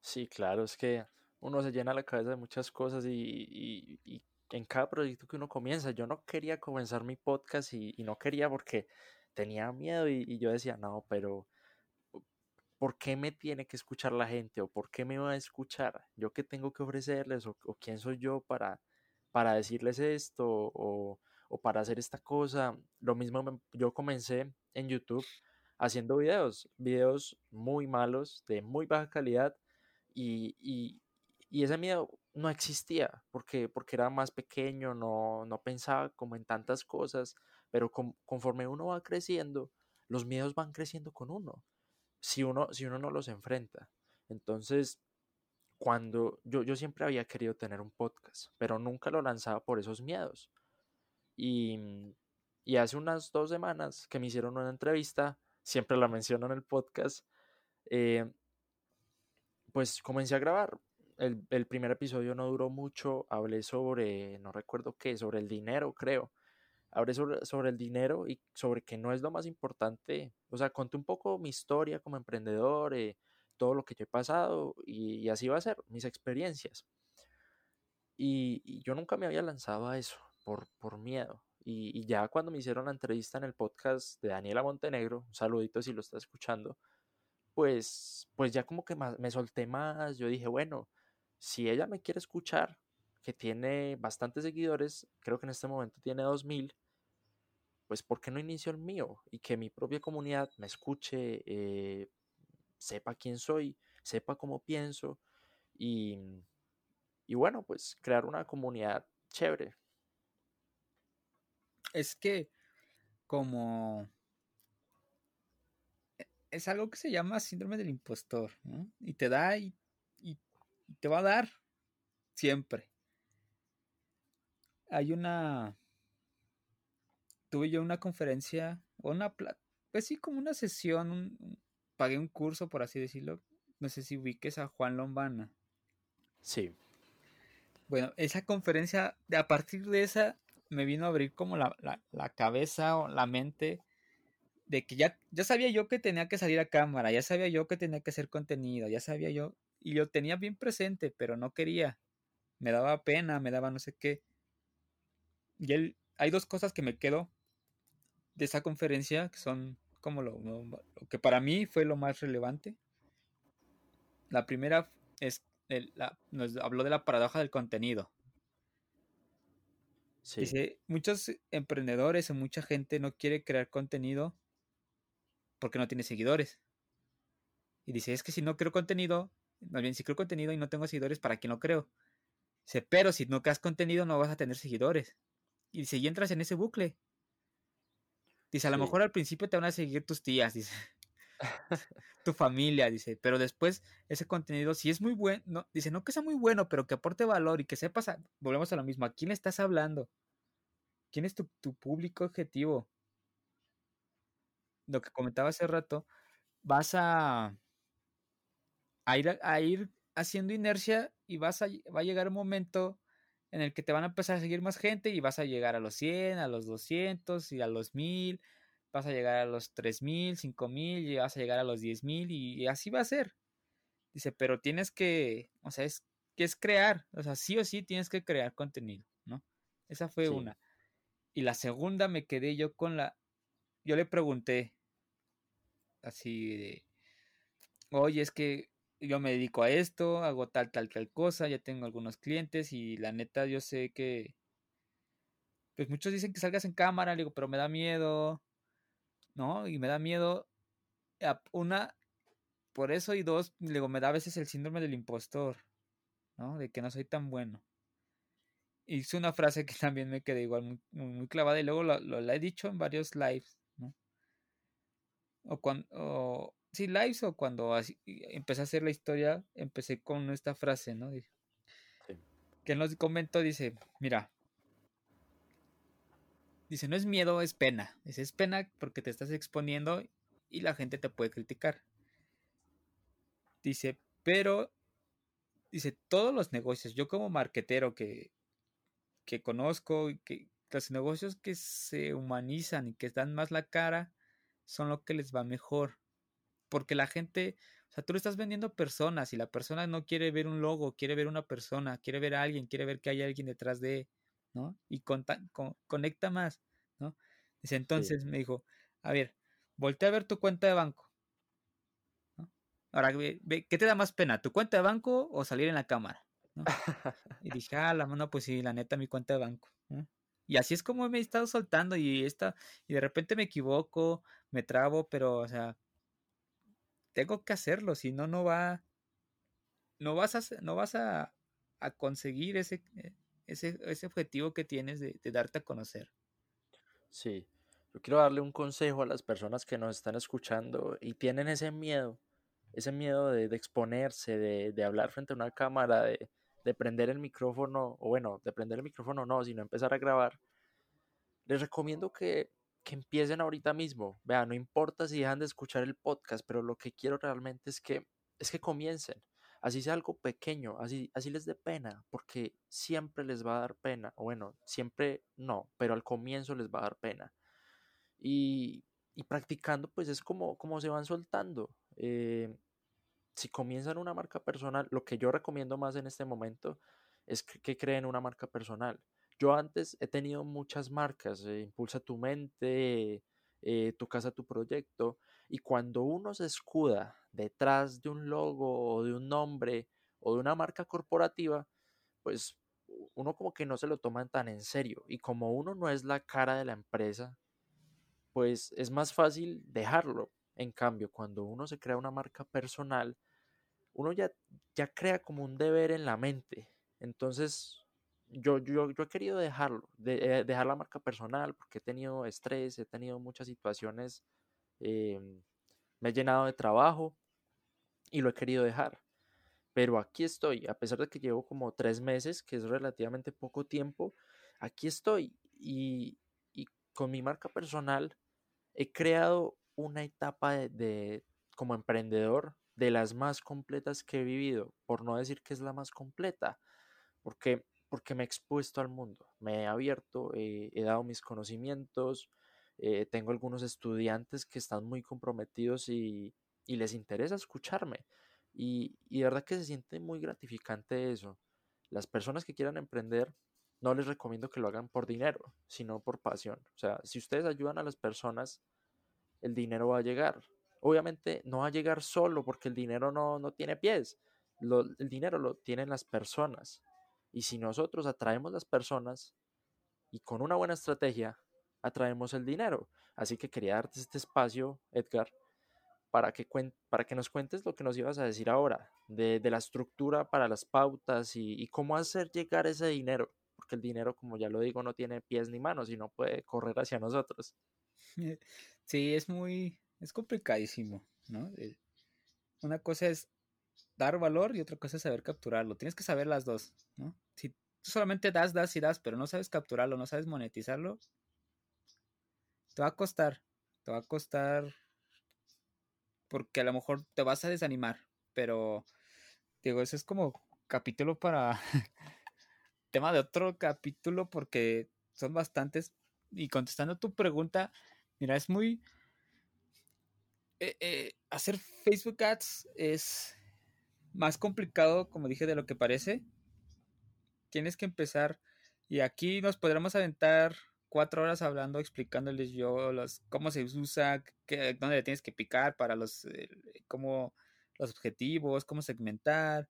Sí, claro, es que uno se llena la cabeza de muchas cosas y, en cada proyecto que uno comienza, yo no quería comenzar mi podcast y, no quería porque tenía miedo y, yo decía, no, pero ¿por qué me tiene que escuchar la gente? ¿O por qué me va a escuchar? ¿Yo qué tengo que ofrecerles? ¿O, quién soy yo para, para decirles esto? O, para hacer esta cosa? Lo mismo yo comencé en YouTube haciendo videos, videos muy malos, de muy baja calidad, y, ese miedo no existía, porque, porque era más pequeño, no, no pensaba como en tantas cosas, pero conforme uno va creciendo, los miedos van creciendo con uno si uno, si uno no los enfrenta. Entonces, cuando yo, yo siempre había querido tener un podcast, pero nunca lo lanzaba por esos miedos. Y, y hace unas dos semanas que me hicieron una entrevista, siempre la menciono en el podcast, eh, pues comencé a grabar. El, el, primer episodio no duró mucho, hablé sobre, no recuerdo qué, sobre el dinero, creo hablé sobre, el dinero y sobre que no es lo más importante. O sea, conté un poco mi historia como emprendedor, eh, todo lo que yo he pasado y, así va a ser, mis experiencias. Y, yo nunca me había lanzado a eso por, miedo. Y, ya cuando me hicieron la entrevista en el podcast de Daniela Montenegro, un saludito si lo está escuchando, pues, pues ya como que me solté más. Yo dije, bueno, si ella me quiere escuchar, que tiene bastantes seguidores, creo que en este momento tiene 2000, pues ¿por qué no inicio el mío? Y que mi propia comunidad me escuche, eh, sepa quién soy, sepa cómo pienso y, y bueno, pues crear una comunidad chévere. Es que como e, es algo que se llama síndrome del impostor, ¿no? Y te da y, y, te va a dar siempre. Hay una tuve yo una conferencia o una pues sí como una sesión, pagué un curso por así decirlo. No sé si ubiques a Juan Lombana. Sí. Bueno, esa conferencia, a partir de esa, me vino a abrir como la, cabeza o la mente de que ya, ya sabía yo que tenía que salir a cámara, ya sabía yo que tenía que hacer contenido, ya sabía yo, y lo tenía bien presente, pero no quería. Me daba pena, me daba no sé qué. Y él, hay dos cosas que me quedo de esa conferencia, que son como lo, que para mí fue lo más relevante. La primera es nos habló de la paradoja del contenido. Dice, muchos emprendedores o mucha gente no quiere crear contenido porque no tiene seguidores. Y dice, es que si no creo contenido, más bien si creo contenido y no tengo seguidores, ¿para qué no creo? Dice, pero si no creas contenido no vas a tener seguidores. Y dice, y entras en ese bucle. Dice, a lo mejor al principio te van a seguir tus tías, dice tu familia, dice, pero después ese contenido, si es muy bueno, dice, no que sea muy bueno, pero que aporte valor y que sepas, volvemos a lo mismo, ¿a quién estás hablando? ¿Quién es tu, público objetivo? Lo que comentaba hace rato, vas a, a, ir, a ir haciendo inercia y vas a, va a llegar un momento en el que te van a empezar a seguir más gente y vas a llegar a los 100, a los 200 y a los 1000 vas a llegar a los 3.000, 5.000, y vas a llegar a los 10.000 y, así va a ser. Dice, pero tienes que, o sea, es que es crear, o sea, sí o sí tienes que crear contenido, ¿no? Esa fue una. Y la segunda me quedé yo con la, yo le pregunté, así de, oye, es que yo me dedico a esto, hago tal, tal, tal cosa, ya tengo algunos clientes y la neta yo sé que, pues muchos dicen que salgas en cámara, le digo, pero me da miedo, ¿no? Y me da miedo, una, por eso y dos, digo, me da a veces el síndrome del impostor, ¿no? De que no soy tan bueno. Hice una frase que también me quedé igual muy, muy clavada y luego lo, lo, la he dicho en varios lives, ¿no? O cuando, sí, lives o cuando así, empecé a hacer la historia, empecé con esta frase, ¿no? Que en los comentó, dice, mira, Dice, no es miedo, es pena. Es pena porque te estás exponiendo y la gente te puede criticar. Dice, pero, dice, todos los negocios, yo como marquetero que, que conozco, que los negocios que se humanizan y que dan más la cara, son lo que les va mejor. Porque la gente, o sea, tú le estás vendiendo personas y la persona no quiere ver un logo, quiere ver una persona, quiere ver a alguien, quiere ver que hay alguien detrás de, ¿no? Y conecta más, ¿no? Dice, entonces me dijo, a ver, voltea a ver tu cuenta de banco. Ahora, ve, ¿qué te da más pena, tu cuenta de banco o salir en la cámara? y dije, ah, la mano, pues sí, la neta, mi cuenta de banco. Y así es como me he estado soltando y esta, y de repente me equivoco, me trabo, pero, o sea, tengo que hacerlo, si no, no va, no vas a, no vas a, a conseguir ese, eh, ese, ese objetivo que tienes de, darte a conocer. Sí, yo quiero darle un consejo a las personas que nos están escuchando y tienen ese miedo, ese miedo de, exponerse, de, hablar frente a una cámara, de, prender el micrófono, o bueno, de prender el micrófono no, sino empezar a grabar. Les recomiendo que, que empiecen ahorita mismo. Vean, no importa si dejan de escuchar el podcast, pero lo que quiero realmente es que, es que comiencen así sea algo pequeño, así, así les dé pena, porque siempre les va a dar pena, bueno, siempre no, pero al comienzo les va a dar pena. Y, y practicando, pues es como, como se van soltando. Eh, si comienzan una marca personal, lo que yo recomiendo más en este momento es que, creen una marca personal. Yo antes he tenido muchas marcas, eh, Impulsa tu mente, eh, Tu casa, tu proyecto, y cuando uno se escuda detrás de un logo o de un nombre o de una marca corporativa, pues uno como que no se lo toma tan en serio. Y como uno no es la cara de la empresa, pues es más fácil dejarlo. En cambio, cuando uno se crea una marca personal, uno ya, ya crea como un deber en la mente. Entonces, yo, yo, yo he querido dejarlo, de, eh, dejar la marca personal, porque he tenido estrés, he tenido muchas situaciones, em, me he llenado de trabajo y lo he querido dejar. Pero aquí estoy, a pesar de que llevo como tres meses, que es relativamente poco tiempo, aquí estoy y, y con mi marca personal he creado una etapa de, como emprendedor de las más completas que he vivido, por no decir que es la más completa, porque, porque me he expuesto al mundo, me he abierto, eh, he dado mis conocimientos, eh, tengo algunos estudiantes que están muy comprometidos y, les interesa escucharme. Y, y, de verdad que se siente muy gratificante eso. Las personas que quieran emprender, no les recomiendo que lo hagan por dinero, sino por pasión. O sea, si ustedes ayudan a las personas, el dinero va a llegar. Obviamente no va a llegar solo porque el dinero no, no tiene pies. el dinero lo tienen las personas. Y si nosotros atraemos las personas y con una buena estrategia atraemos el dinero. Así que quería darte este espacio, Edgar, para que, para que nos cuentes lo que nos ibas a decir ahora, de, de la estructura para las pautas y, y, cómo hacer llegar ese dinero, porque el dinero, como ya lo digo, no tiene pies ni manos y no puede correr hacia nosotros. Sí, es muy, es complicadísimo, ¿no? Eh, una cosa es dar valor y otra cosa es saber capturarlo. Tienes que saber las dos. Si tú solamente das, das y das, pero no sabes capturarlo, no sabes monetizarlo, te va a costar, te va a costar porque a lo mejor te vas a desanimar, pero digo, eso es como capítulo para tema de otro capítulo porque son bastantes y contestando tu pregunta, mira, es muy eh, eh, hacer Facebook Ads es más complicado, como dije, de lo que parece. Tienes que empezar y aquí nos podremos aventar cuatro horas hablando, explicándoles yo los, cómo se usa, qué, dónde le tienes que picar para los, eh, cómo, los objetivos, cómo segmentar.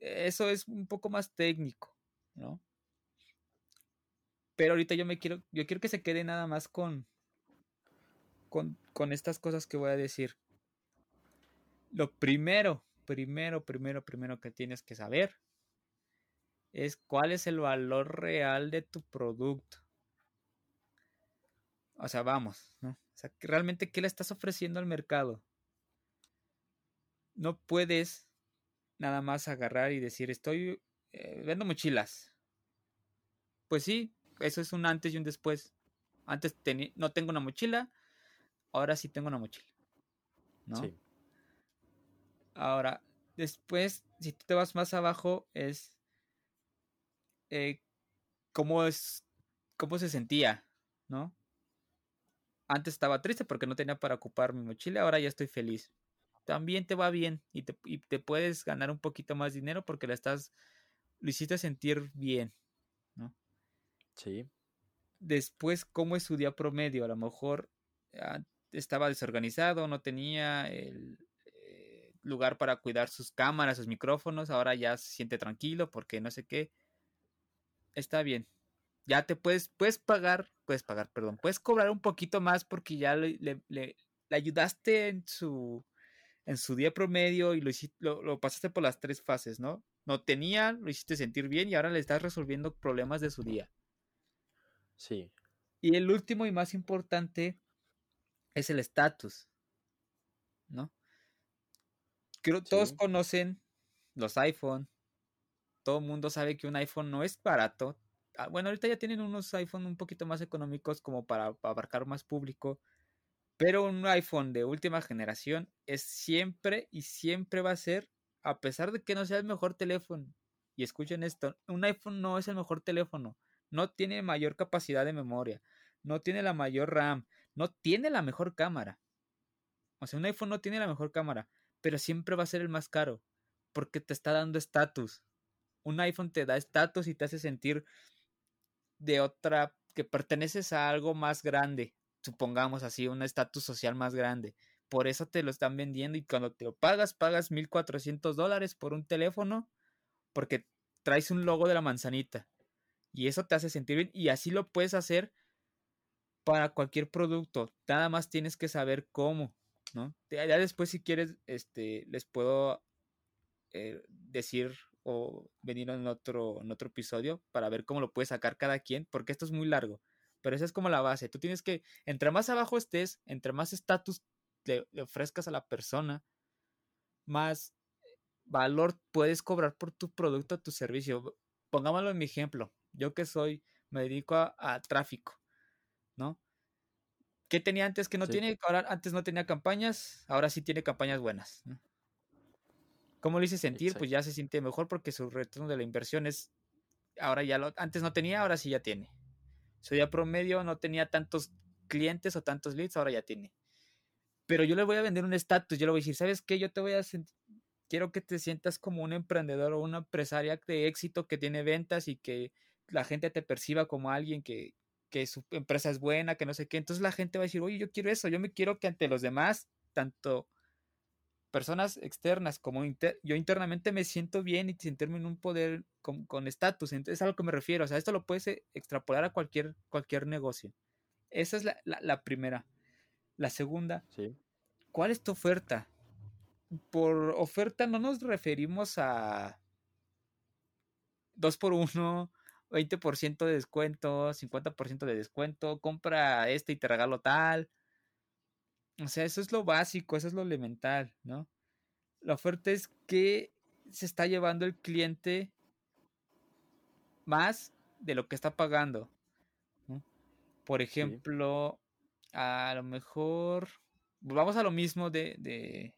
Eso es un poco más técnico, ¿no? Pero ahorita yo me quiero, yo quiero que se quede nada más con, con, estas cosas que voy a decir. Lo primero, primero, primero, primero que tienes que saber es cuál es el valor real de tu producto. O sea, vamos, ¿no? O sea, realmente qué le estás ofreciendo al mercado. No puedes nada más agarrar y decir, estoy, eh, vendo mochilas. Pues sí, eso es un antes y un después. Antes no tengo una mochila, ahora sí tengo una mochila. ¿No? Sí. Ahora, después, si tú te vas más abajo, es eh, cómo es, cómo se sentía, ¿no? Antes estaba triste porque no tenía para ocupar mi mochila, ahora ya estoy feliz. También te va bien y te, y te puedes ganar un poquito más dinero porque la estás, lo hiciste sentir bien, ¿no? Sí. Después, ¿cómo es su día promedio? A lo mejor ah, estaba desorganizado, no tenía el lugar para cuidar sus cámaras, sus micrófonos, ahora ya se siente tranquilo porque no sé qué. Está bien. Ya te puedes, puedes pagar, puedes pagar, perdón, puedes cobrar un poquito más porque ya le, le, ayudaste en su, en su día promedio y lo, lo, lo pasaste por las tres fases, ¿no? No tenía, lo hiciste sentir bien y ahora le estás resolviendo problemas de su día. Sí. Y el último y más importante es el estatus, ¿no? Creo todos conocen los iPhone, todo el mundo sabe que un iPhone no es barato. Ah, bueno, ahorita ya tienen unos iPhone un poquito más económicos como para, abarcar más público, pero un iPhone de última generación es siempre y siempre va a ser, a pesar de que no sea el mejor teléfono, y escuchen esto, un iPhone no es el mejor teléfono, no tiene mayor capacidad de memoria, no tiene la mayor RAM, no tiene la mejor cámara. O sea, un iPhone no tiene la mejor cámara, pero siempre va a ser el más caro, porque te está dando estatus. Un iPhone te da estatus y te hace sentir de otra, que perteneces a algo más grande, supongamos así, un estatus social más grande. Por eso te lo están vendiendo y cuando te lo pagas, pagas 1.400 dólares por un teléfono porque traes un logo de la manzanita. Y eso te hace sentir bien y así lo puedes hacer para cualquier producto. Nada más tienes que saber cómo, ¿no? Ya después si quieres, este, les puedo eh, decir o venir en otro, en otro episodio para ver cómo lo puede sacar cada quien, porque esto es muy largo. Pero esa es como la base. Tú tienes que, entre más abajo estés, entre más estatus le, ofrezcas a la persona, más valor puedes cobrar por tu producto, tu servicio. Pongámoslo en mi ejemplo. Yo que soy, me dedico a, tráfico, ¿no? ¿Qué tenía antes que no tiene? Ahora antes no tenía campañas, ahora sí tiene campañas buenas. ¿Cómo lo hice sentir? Pues ya se siente mejor porque su retorno de la inversión es, ahora ya lo, antes no tenía, ahora sí ya tiene. Su día promedio no tenía tantos clientes o tantos leads, ahora ya tiene. Pero yo le voy a vender un estatus, yo le voy a decir, ¿sabes qué? Yo te voy a quiero que te sientas como un emprendedor o una empresaria de éxito que tiene ventas y que la gente te perciba como alguien que, que su empresa es buena, que no sé qué. Entonces la gente va a decir, oye, yo quiero eso, yo me quiero que ante los demás, tanto personas externas como yo internamente me siento bien y sentirme en un poder con estatus. Entonces es a lo que me refiero. O sea, esto lo puedes eh, extrapolar a cualquier, cualquier negocio. Esa es la, la, primera. La segunda, sí. ¿cuál es tu oferta? Por oferta no nos referimos a 2 por 1 20% de descuento, 50% de descuento, compra este y te regalo tal. O sea, eso es lo básico, eso es lo elemental, ¿no? La oferta es que se está llevando el cliente más de lo que está pagando. Por ejemplo, a lo mejor, vamos a lo mismo de, de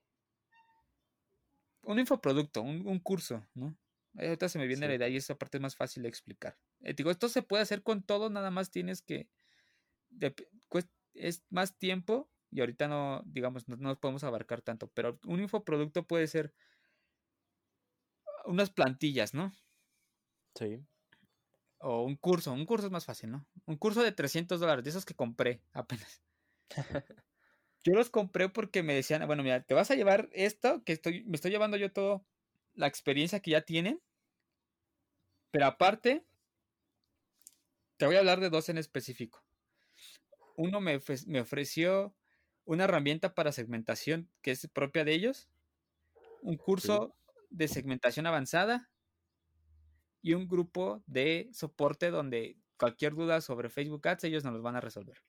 un infoproducto, un, un curso, ¿no? Ahorita se me viene la idea y esa parte es más fácil de explicar. Eh, digo, esto se puede hacer con todo, nada más tienes que. es más tiempo y ahorita no, digamos, no, nos podemos abarcar tanto, pero un infoproducto puede ser unas plantillas, ¿no? Sí. O un curso, un curso es más fácil, ¿no? Un curso de 300 dólares, de esos que compré apenas. yo los compré porque me decían, bueno, mira, te vas a llevar esto, que estoy, me estoy llevando yo todo, la experiencia que ya tienen, pero aparte, te voy a hablar de dos en específico. Uno me, me ofreció una herramienta para segmentación que es propia de ellos, un curso de segmentación avanzada y un grupo de soporte donde cualquier duda sobre Facebook Ads ellos nos los van a resolver.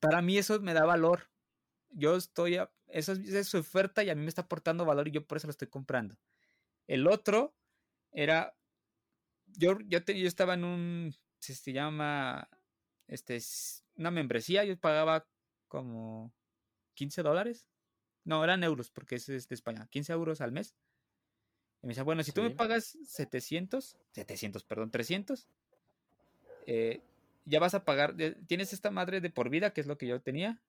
Para mí eso me da valor. Yo estoy, eso es, su oferta y a mí me está aportando valor y yo por eso lo estoy comprando. El otro era, yo, yo, yo estaba en un, se llama, este, una membresía, yo pagaba como 15 dólares. No, eran euros porque es de España. 15 euros al mes. Y me dice, bueno, si tú me pagas 700, 700, perdón, 300, eh, ya vas a pagar, tienes esta madre de por vida, que es lo que yo tenía.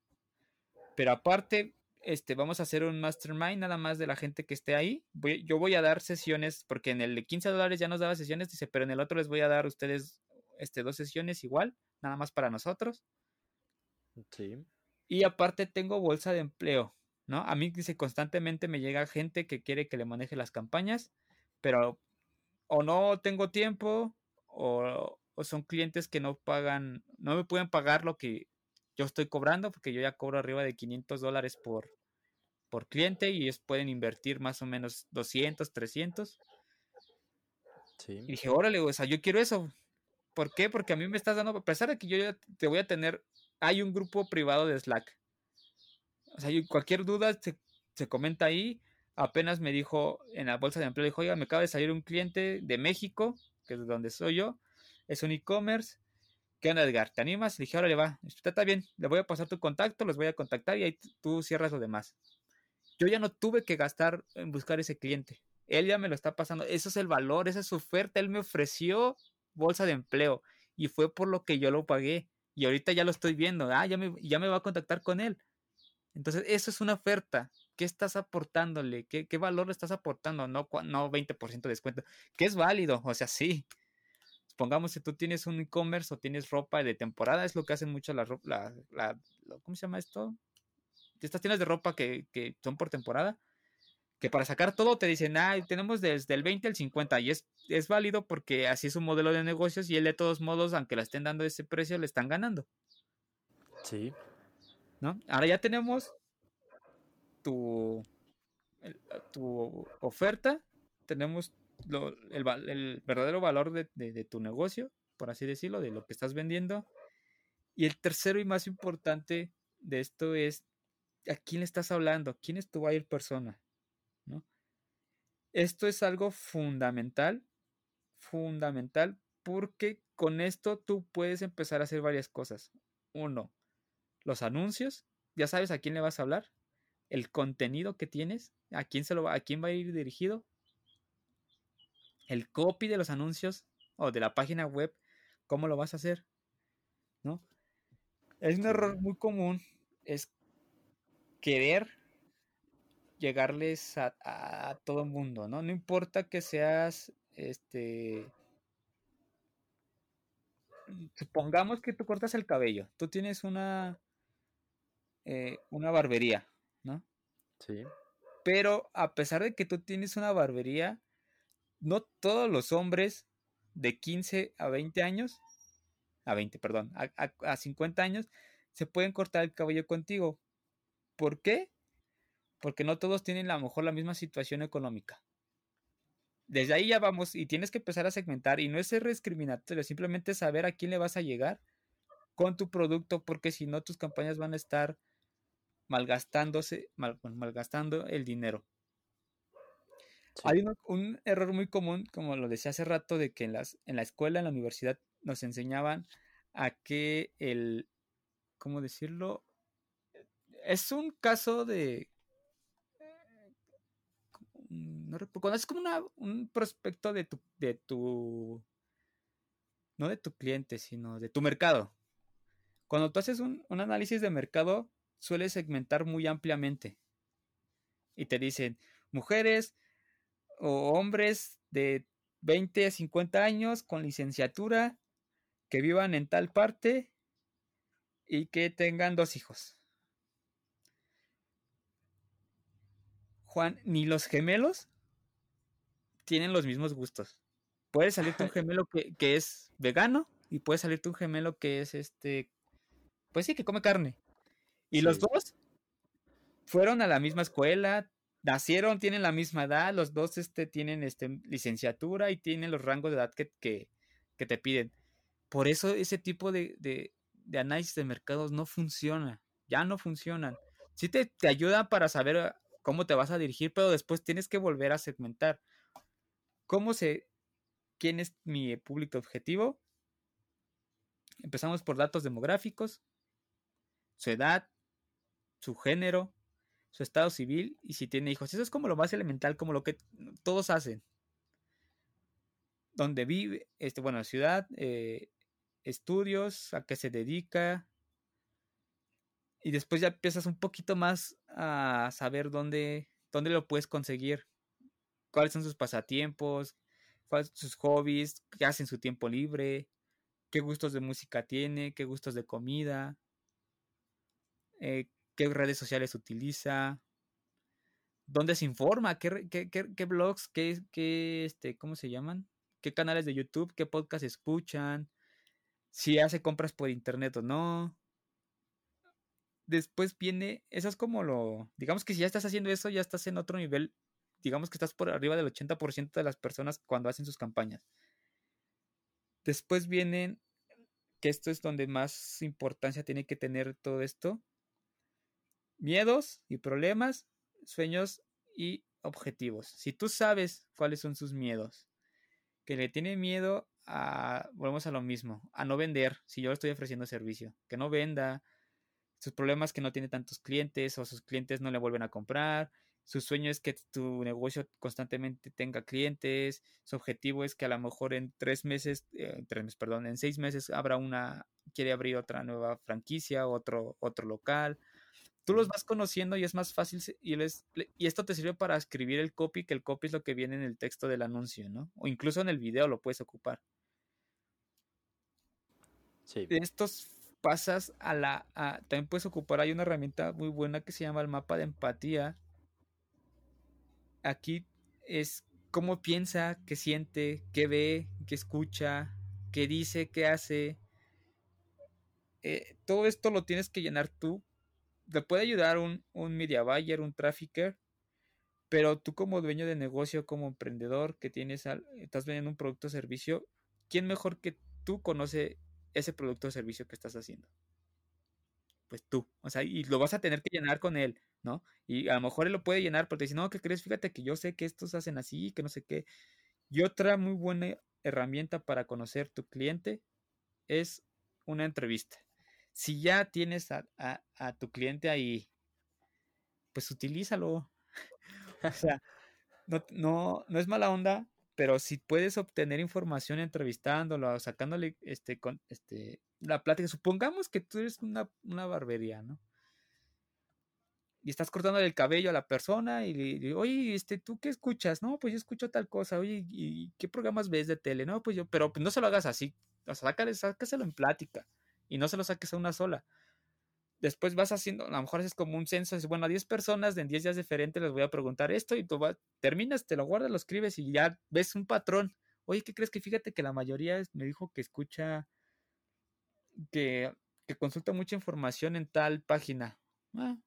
Pero aparte, este, vamos a hacer un mastermind nada más de la gente que esté ahí. yo voy a dar sesiones, porque en el de 15 dólares ya nos daba sesiones, dice, pero en el otro les voy a dar a ustedes este, dos sesiones igual, nada más para nosotros. Sí. Y aparte tengo bolsa de empleo, ¿no? A mí dice constantemente me llega gente que quiere que le maneje las campañas, pero o no tengo tiempo o, son clientes que no pagan, no me pueden pagar lo que yo estoy cobrando porque yo ya cobro arriba de 500 dólares por, por cliente y ellos pueden invertir más o menos 200, 300. Sí. Y dije, órale, o sea, yo quiero eso. ¿Por qué? Porque a mí me estás dando, a pesar de que yo ya te voy a tener hay un grupo privado de Slack. O sea, cualquier duda se, comenta ahí. Apenas me dijo en la bolsa de empleo, dijo, oiga, me acaba de salir un cliente de México, que es donde soy yo. Es un e-commerce. ¿Qué onda, Edgar? ¿Te animas? Le dije, ahora le va. Está bien, le voy a pasar tu contacto, los voy a contactar y ahí tú cierras lo demás. Yo ya no tuve que gastar en buscar ese cliente. Él ya me lo está pasando. Eso es el valor, esa es su oferta. Él me ofreció bolsa de empleo y fue por lo que yo lo pagué y ahorita ya lo estoy viendo, ah, ya me, ya me va a contactar con él. Entonces, eso es una oferta. ¿Qué estás aportándole? ¿Qué, qué valor le estás aportando? No, no 20% de descuento, que es válido, o sea, sí. Pongamos si tú tienes un e-commerce o tienes ropa de temporada, es lo que hacen mucho la ropa, la, ¿cómo se llama esto? Estas tiendas de ropa que, que son por temporada que para sacar todo te dicen, ah, tenemos desde el 20 al 50 y es, es válido porque así es un modelo de negocios y él de todos modos, aunque la estén dando ese precio, le están ganando. Sí. ¿No? Ahora ya tenemos tu, tu oferta, tenemos el, verdadero valor de, tu negocio, por así decirlo, de lo que estás vendiendo. Y el tercero y más importante de esto es a quién le estás hablando, quién es tu buyer persona, ¿no? Esto es algo fundamental, fundamental, porque con esto tú puedes empezar a hacer varias cosas. Uno, los anuncios, ya sabes a quién le vas a hablar, el contenido que tienes, a quién se lo va, a quién va a ir dirigido, el copy de los anuncios o de la página web, cómo lo vas a hacer, ¿no? Es un error muy común, es querer llegarles a, a todo el mundo, ¿no? No importa que seas, este, supongamos que tú cortas el cabello, tú tienes una, eh, una barbería, ¿no? Sí. Pero a pesar de que tú tienes una barbería, no todos los hombres de 15 a 20 años, a 20, perdón, a, a 50 años, se pueden cortar el cabello contigo. ¿Por qué? Porque no todos tienen a lo mejor la misma situación económica. Desde ahí ya vamos y tienes que empezar a segmentar y no es ser discriminatorio, simplemente saber a quién le vas a llegar con tu producto, porque si no tus campañas van a estar malgastándose, malgastando el dinero. Hay un, error muy común, como lo decía hace rato, de que en, las, en la escuela, en la universidad, nos enseñaban a que el, ¿cómo decirlo? Es un caso de... No es como un prospecto de tu, de tu... No de tu cliente, sino de tu mercado. Cuando tú haces un, un análisis de mercado, suele segmentar muy ampliamente. Y te dicen, mujeres o hombres de 20 a 50 años con licenciatura que vivan en tal parte y que tengan dos hijos. Juan, ni los gemelos tienen los mismos gustos. Puede salirte un gemelo que, que es vegano y puede salirte un gemelo que es este, pues sí, que come carne. Y los dos fueron a la misma escuela, nacieron, tienen la misma edad, los dos este, tienen este, licenciatura y tienen los rangos de edad que, que, te piden. Por eso ese tipo de, de, de, análisis de mercados no funciona, ya no funcionan. Sí te, te ayudan para saber cómo te vas a dirigir, pero después tienes que volver a segmentar. ¿Cómo sé quién es mi público objetivo? Empezamos por datos demográficos, su edad, su género, su estado civil y si tiene hijos. Eso es como lo más elemental, como lo que todos hacen. Donde vive, este, bueno, ciudad, eh, estudios, a qué se dedica. Y después ya empiezas un poquito más a saber dónde, dónde lo puedes conseguir. Cuáles son sus pasatiempos, cuáles son sus hobbies, qué hace en su tiempo libre, qué gustos de música tiene, qué gustos de comida, eh, qué redes sociales utiliza, dónde se informa, qué, blogs, qué, qué, este, ¿cómo se llaman? ¿Qué canales de YouTube, qué podcast escuchan? Si hace compras por internet o no. Después viene, eso es como lo, digamos que si ya estás haciendo eso, ya estás en otro nivel, digamos que estás por arriba del 80% de las personas cuando hacen sus campañas. Después vienen, que esto es donde más importancia tiene que tener todo esto, miedos y problemas, sueños y objetivos. Si tú sabes cuáles son sus miedos, que le tiene miedo a, volvemos a lo mismo, a no vender, si yo le estoy ofreciendo servicio, que no venda, sus problemas que no tiene tantos clientes o sus clientes no le vuelven a comprar, su sueño es que tu negocio constantemente tenga clientes, su objetivo es que a lo mejor en tres meses, eh, tres meses, perdón, en seis meses abra una, quiere abrir otra nueva franquicia, otro, otro local, tú los vas conociendo y es más fácil y, les, y esto te sirve para escribir el copy, que el copy es lo que viene en el texto del anuncio, ¿no? O incluso en el video lo puedes ocupar. Sí. De estos pasas a la... también puedes ocupar, hay una herramienta muy buena que se llama el mapa de empatía. Aquí es cómo piensa, qué siente, qué ve, qué escucha, qué dice, qué hace. Eh, todo esto lo tienes que llenar tú te puede ayudar un, un media buyer, un trafficker, Pero tú como dueño de negocio, como emprendedor que tienes, estás vendiendo un producto o servicio, ¿quién mejor que tú conoce ese producto o servicio que estás haciendo? Pues tú, o sea, y lo vas a tener que llenar con él, ¿no? Y a lo mejor él lo puede llenar porque dice, no, ¿qué crees? Fíjate que yo sé que estos hacen así, que no sé qué. Y otra muy buena herramienta para conocer tu cliente es una entrevista. Si ya tienes a, a tu cliente ahí, pues utilízalo. o sea, no, no, no es mala onda, pero si puedes obtener información entrevistándolo, sacándole este, con, este, la plática, supongamos que tú eres una, una barbería, ¿no? Y estás cortando el cabello a la persona y digo, oye, este, ¿tú qué escuchas? No, pues yo escucho tal cosa, oye, ¿y qué programas ves de tele? No, pues yo, pero pues no se lo hagas así, o sea, sácaselo en plática y no se lo saques a una sola después vas haciendo, a lo mejor haces como un censo, es bueno, a 10 personas en 10 días diferentes les voy a preguntar esto y tú terminas, te lo guardas, lo escribes y ya ves un patrón. Oye, ¿qué crees que fíjate que la mayoría me dijo que escucha, que, que consulta mucha información en tal página? Ah,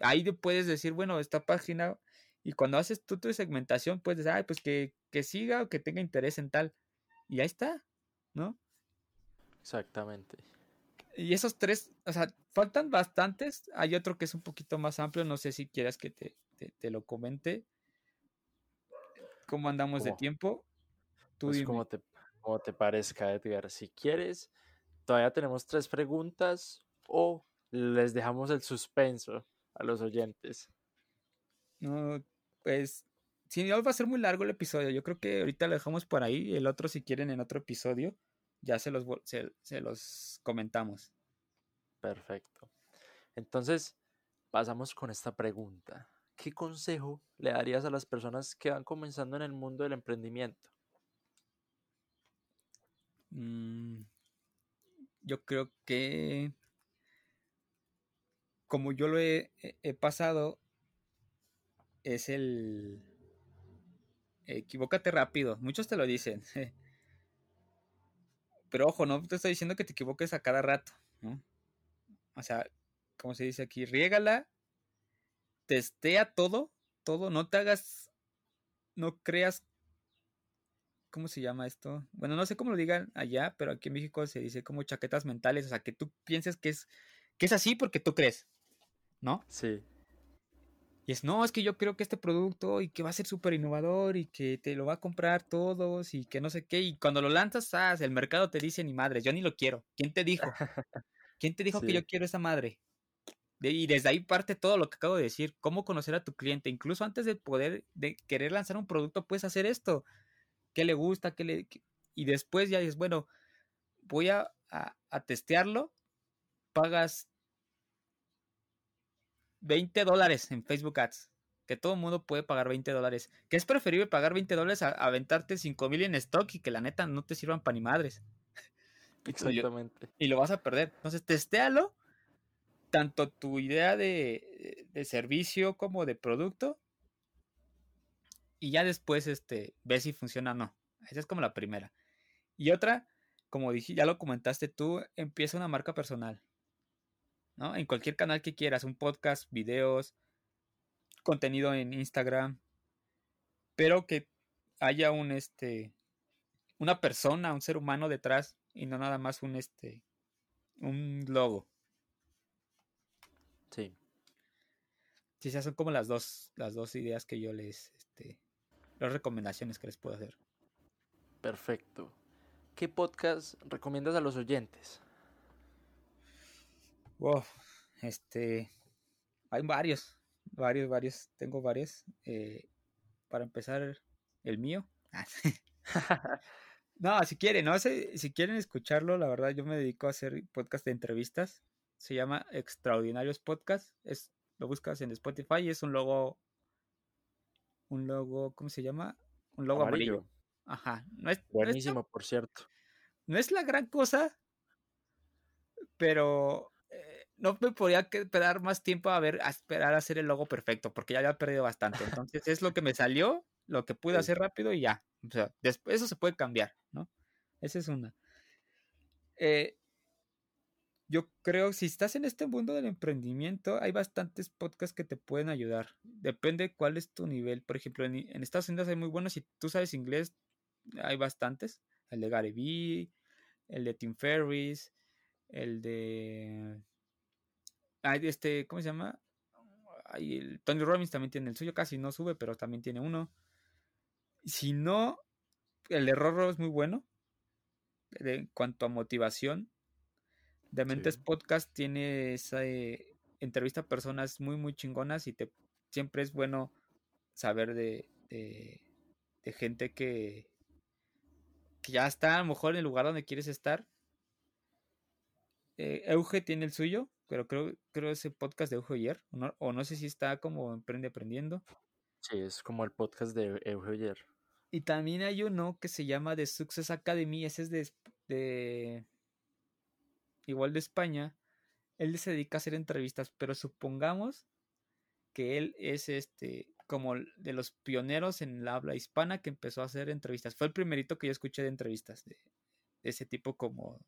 ahí puedes decir, bueno, esta página, y cuando haces tú tu segmentación, puedes decir, ay, pues que, que siga o que tenga interés en tal. Y ahí está, ¿no? Exactamente. Y esos tres, o sea, faltan bastantes. Hay otro que es un poquito más amplio, no sé si quieras que te, te, lo comente. ¿Cómo andamos de tiempo? Tú pues como te, como te parezca, Edgar. Si quieres, todavía tenemos tres preguntas o les dejamos el suspenso a los oyentes. No, pues sí, hoy va a ser muy largo el episodio. Yo creo que ahorita lo dejamos por ahí. El otro, si quieren, en otro episodio ya se los, se, los comentamos. Perfecto. Entonces, pasamos con esta pregunta. ¿Qué consejo le darías a las personas que van comenzando en el mundo del emprendimiento? Mm, yo creo que como yo lo he, he pasado, es el... Equivócate rápido. Muchos te lo dicen. Pero ojo, no te estoy diciendo que te equivoques a cada rato, ¿no? O sea, como se dice aquí, riégala, testea todo, todo, no te hagas, no creas, ¿cómo se llama esto? Bueno, no sé cómo lo digan allá, pero aquí en México se dice como chaquetas mentales, o sea, que tú pienses que es, que es así porque tú crees, ¿no? Sí. Y es, no, es que yo creo que este producto y que va a ser súper innovador y que te lo va a comprar todos y que no sé qué. Y cuando lo lanzas, ah, el mercado te dice, ni madre, yo ni lo quiero. ¿Quién te dijo? ¿Quién te dijo que yo quiero esa madre? y desde ahí parte todo lo que acabo de decir. Cómo conocer a tu cliente. Incluso antes de poder, de querer lanzar un producto, puedes hacer esto. ¿Qué le gusta? ¿Qué le...? Y después ya dices, bueno, voy a, a testearlo. Pagas 20 dólares en Facebook Ads. Que todo el mundo puede pagar 20 dólares. Que es preferible pagar 20 dólares a aventarte 5 mil en stock y que la neta no te sirvan para ni madres. Exactamente. y lo vas a perder. Entonces, testéalo. Tanto tu idea de, de, servicio como de producto. Y ya después este, ves si funciona o no. Esa es como la primera. Y otra, como dije, ya lo comentaste tú, empieza una marca personal. ¿No? En cualquier canal que quieras, un podcast, videos, contenido en Instagram, pero que haya un este una persona, un ser humano detrás y no nada más un este un logo. Sí. Sí, esas son como las dos las dos ideas que yo les este las recomendaciones que les puedo hacer. Perfecto. ¿Qué podcast recomiendas a los oyentes? Wow, este, hay varios, varios, varios, tengo varios. Eh, para empezar, el mío. no, si quieren, no sé, si quieren escucharlo, la verdad yo me dedico a hacer podcast de entrevistas. Se llama Extraordinarios Podcast. Es, lo buscas en Spotify y es un logo, un logo, ¿cómo se llama? Un logo amarillo. Ajá. No es, Buenísimo, por cierto. No es la gran cosa, pero no me podía esperar más tiempo a ver, a esperar a hacer el logo perfecto, porque ya había perdido bastante. Entonces es lo que me salió, lo que pude hacer rápido y ya. O sea, después eso se puede cambiar, ¿no? Esa es una. Eh, yo creo, si estás en este mundo del emprendimiento, hay bastantes podcasts que te pueden ayudar. Depende cuál es tu nivel. Por ejemplo, en, Estados Unidos hay muy buenos. Si tú sabes inglés, hay bastantes. El de Gary Vee, el de Tim Ferriss, el de... Hay este, ¿cómo se llama? el Tony Robbins también tiene el suyo, casi no sube, pero también tiene uno. Si no, el error es muy bueno. en cuanto a motivación, Dementes Podcast tiene esa eh, entrevista a personas muy, muy chingonas y te siempre es bueno saber de, de, gente que, que ya está a lo mejor en el lugar donde quieres estar. Eh, Euge tiene el suyo, pero creo, creo ese podcast de Euge ayer, o no, sé si está como Emprende Aprendiendo. Sí, es como el podcast de Euge ayer. Y también hay uno que se llama The Success Academy, ese es de, de igual de España, él se dedica a hacer entrevistas, pero supongamos que él es este como de los pioneros en la habla hispana que empezó a hacer entrevistas. Fue el primerito que yo escuché de entrevistas de, ese tipo como,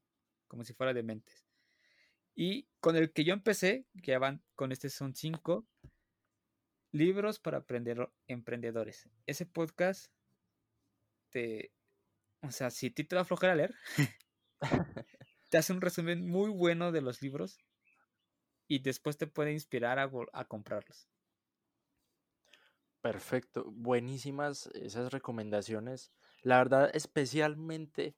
como si fuera de mentes. Y con el que yo empecé, que van con este son cinco, libros para aprender emprendedores. Ese podcast te, o sea, si a ti te da flojera leer, te hace un resumen muy bueno de los libros y después te puede inspirar a, comprarlos. Perfecto, buenísimas esas recomendaciones. La verdad, especialmente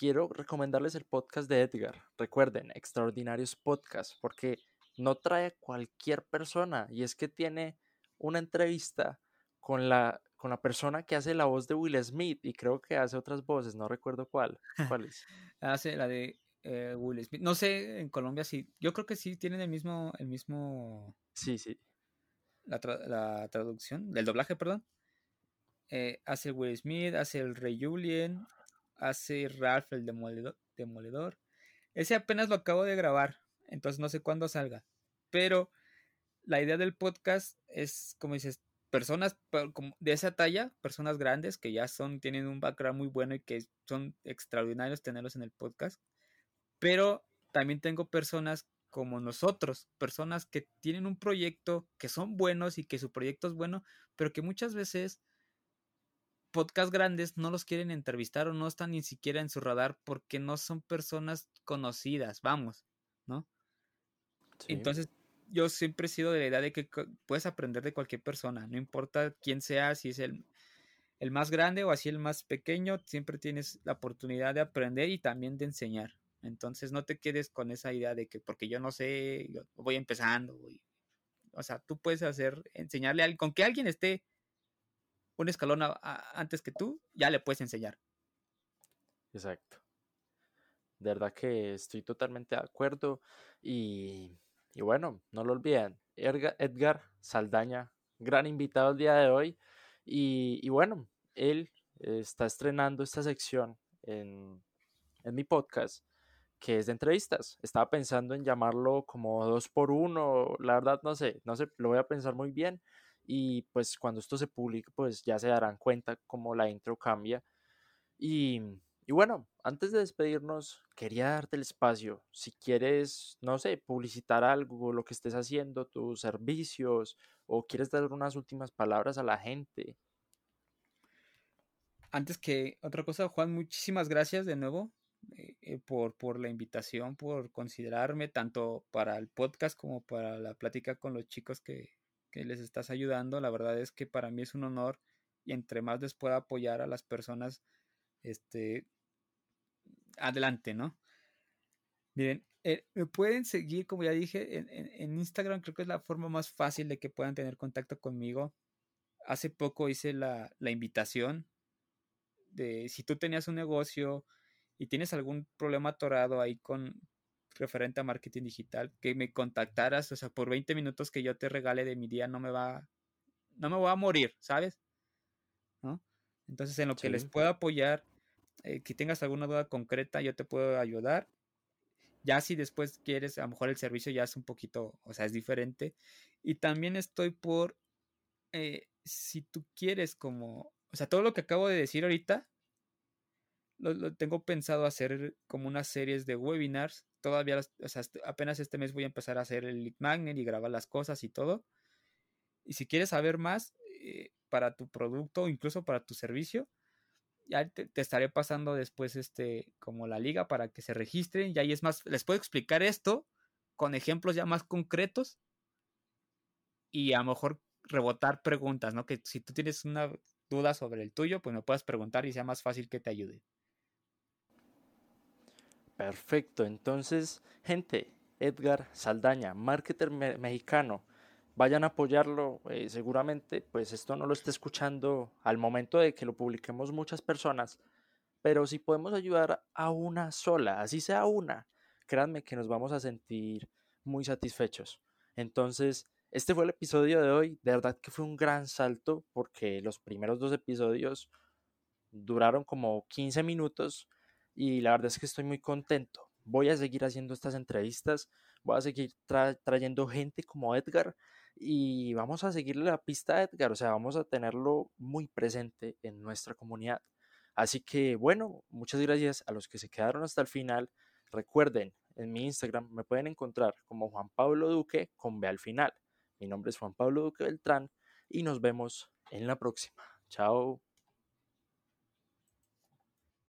quiero recomendarles el podcast de Edgar. Recuerden, Extraordinarios Podcast, porque no trae cualquier persona y es que tiene una entrevista con la, con la persona que hace la voz de Will Smith y creo que hace otras voces, no recuerdo cuál. ¿Cuál es? hace la de eh, Will Smith. No sé, en Colombia sí. Yo creo que sí tienen el mismo. El mismo sí, sí. La, la traducción, del doblaje, perdón. Eh, hace Will Smith, hace el Rey Julien, hace Ralph el demoledor. Ese apenas lo acabo de grabar, entonces no sé cuándo salga. Pero la idea del podcast es, como dices, personas de esa talla, personas grandes que ya son, tienen un background muy bueno y que son extraordinarios tenerlos en el podcast. Pero también tengo personas como nosotros, personas que tienen un proyecto, que son buenos y que su proyecto es bueno, pero que muchas veces podcast grandes no los quieren entrevistar o no están ni siquiera en su radar porque no son personas conocidas, vamos, ¿no? Entonces, yo siempre he sido de la idea de que puedes aprender de cualquier persona, no importa quién sea, si es el, el más grande o así el más pequeño, siempre tienes la oportunidad de aprender y también de enseñar. Entonces no te quedes con esa idea de que porque yo no sé, yo voy empezando. o sea, tú puedes hacer, enseñarle a alguien, con que alguien esté un escalón antes que tú, ya le puedes enseñar. Exacto. De verdad que estoy totalmente de acuerdo. Y, bueno, no lo olviden. Edgar, Saldaña, gran invitado el día de hoy. Y, y bueno, él está estrenando esta sección en, en mi podcast que es de entrevistas. Estaba pensando en llamarlo como dos por uno, la verdad no sé, no sé, lo voy a pensar muy bien y pues cuando esto se publique pues ya se darán cuenta cómo la intro cambia. Y, y bueno, antes de despedirnos, quería darte el espacio. Si quieres, no sé, publicitar algo, lo que estés haciendo, tus servicios, o quieres dar unas últimas palabras a la gente. Antes que otra cosa, Juan, muchísimas gracias de nuevo eh, eh, por, por la invitación, por considerarme tanto para el podcast como para la plática con los chicos que, que les estás ayudando. La verdad es que para mí es un honor y entre más les pueda apoyar a las personas, este, adelante, ¿no? Miren, eh, me pueden seguir, como ya dije, en, en, Instagram creo que es la forma más fácil de que puedan tener contacto conmigo. Hace poco hice la, la invitación de si tú tenías un negocio, y tienes algún problema atorado ahí con referente a marketing digital, que me contactaras, o sea, por 20 minutos que yo te regale de mi día no me va, no me voy a morir, ¿sabes? ¿No? Entonces, en lo que les puedo apoyar, eh, que tengas alguna duda concreta, yo te puedo ayudar. Ya si después quieres, a lo mejor el servicio ya es un poquito, o sea, es diferente. Y también estoy por, eh, si tú quieres como, o sea, todo lo que acabo de decir ahorita, lo, tengo pensado hacer como unas series de webinars. Todavía, o sea, apenas este mes voy a empezar a hacer el lead magnet y grabar las cosas y todo. Y si quieres saber más eh, para tu producto o incluso para tu servicio, ya te, estaré pasando después este como la liga para que se registren. Y ahí es más, les puedo explicar esto con ejemplos ya más concretos y a lo mejor rebotar preguntas, ¿no? Que si tú tienes una duda sobre el tuyo, pues me puedas preguntar y sea más fácil que te ayude. Perfecto, entonces, gente, Edgar Saldaña, marketer mexicano, vayan a apoyarlo, eh, seguramente, pues esto no lo esté escuchando al momento de que lo publiquemos muchas personas, pero si podemos ayudar a una sola, así sea una, créanme que nos vamos a sentir muy satisfechos. Entonces, este fue el episodio de hoy. De verdad que fue un gran salto porque los primeros dos episodios duraron como 15 minutos y la verdad es que estoy muy contento. Voy a seguir haciendo estas entrevistas, voy a seguir trayendo gente como Edgar y vamos a seguirle la pista a Edgar, o sea, vamos a tenerlo muy presente en nuestra comunidad. Así que bueno, muchas gracias a los que se quedaron hasta el final. Recuerden, en mi Instagram me pueden encontrar como Juan Pablo Duque con B al final. Mi nombre es Juan Pablo Duque Beltrán y nos vemos en la próxima. Chao.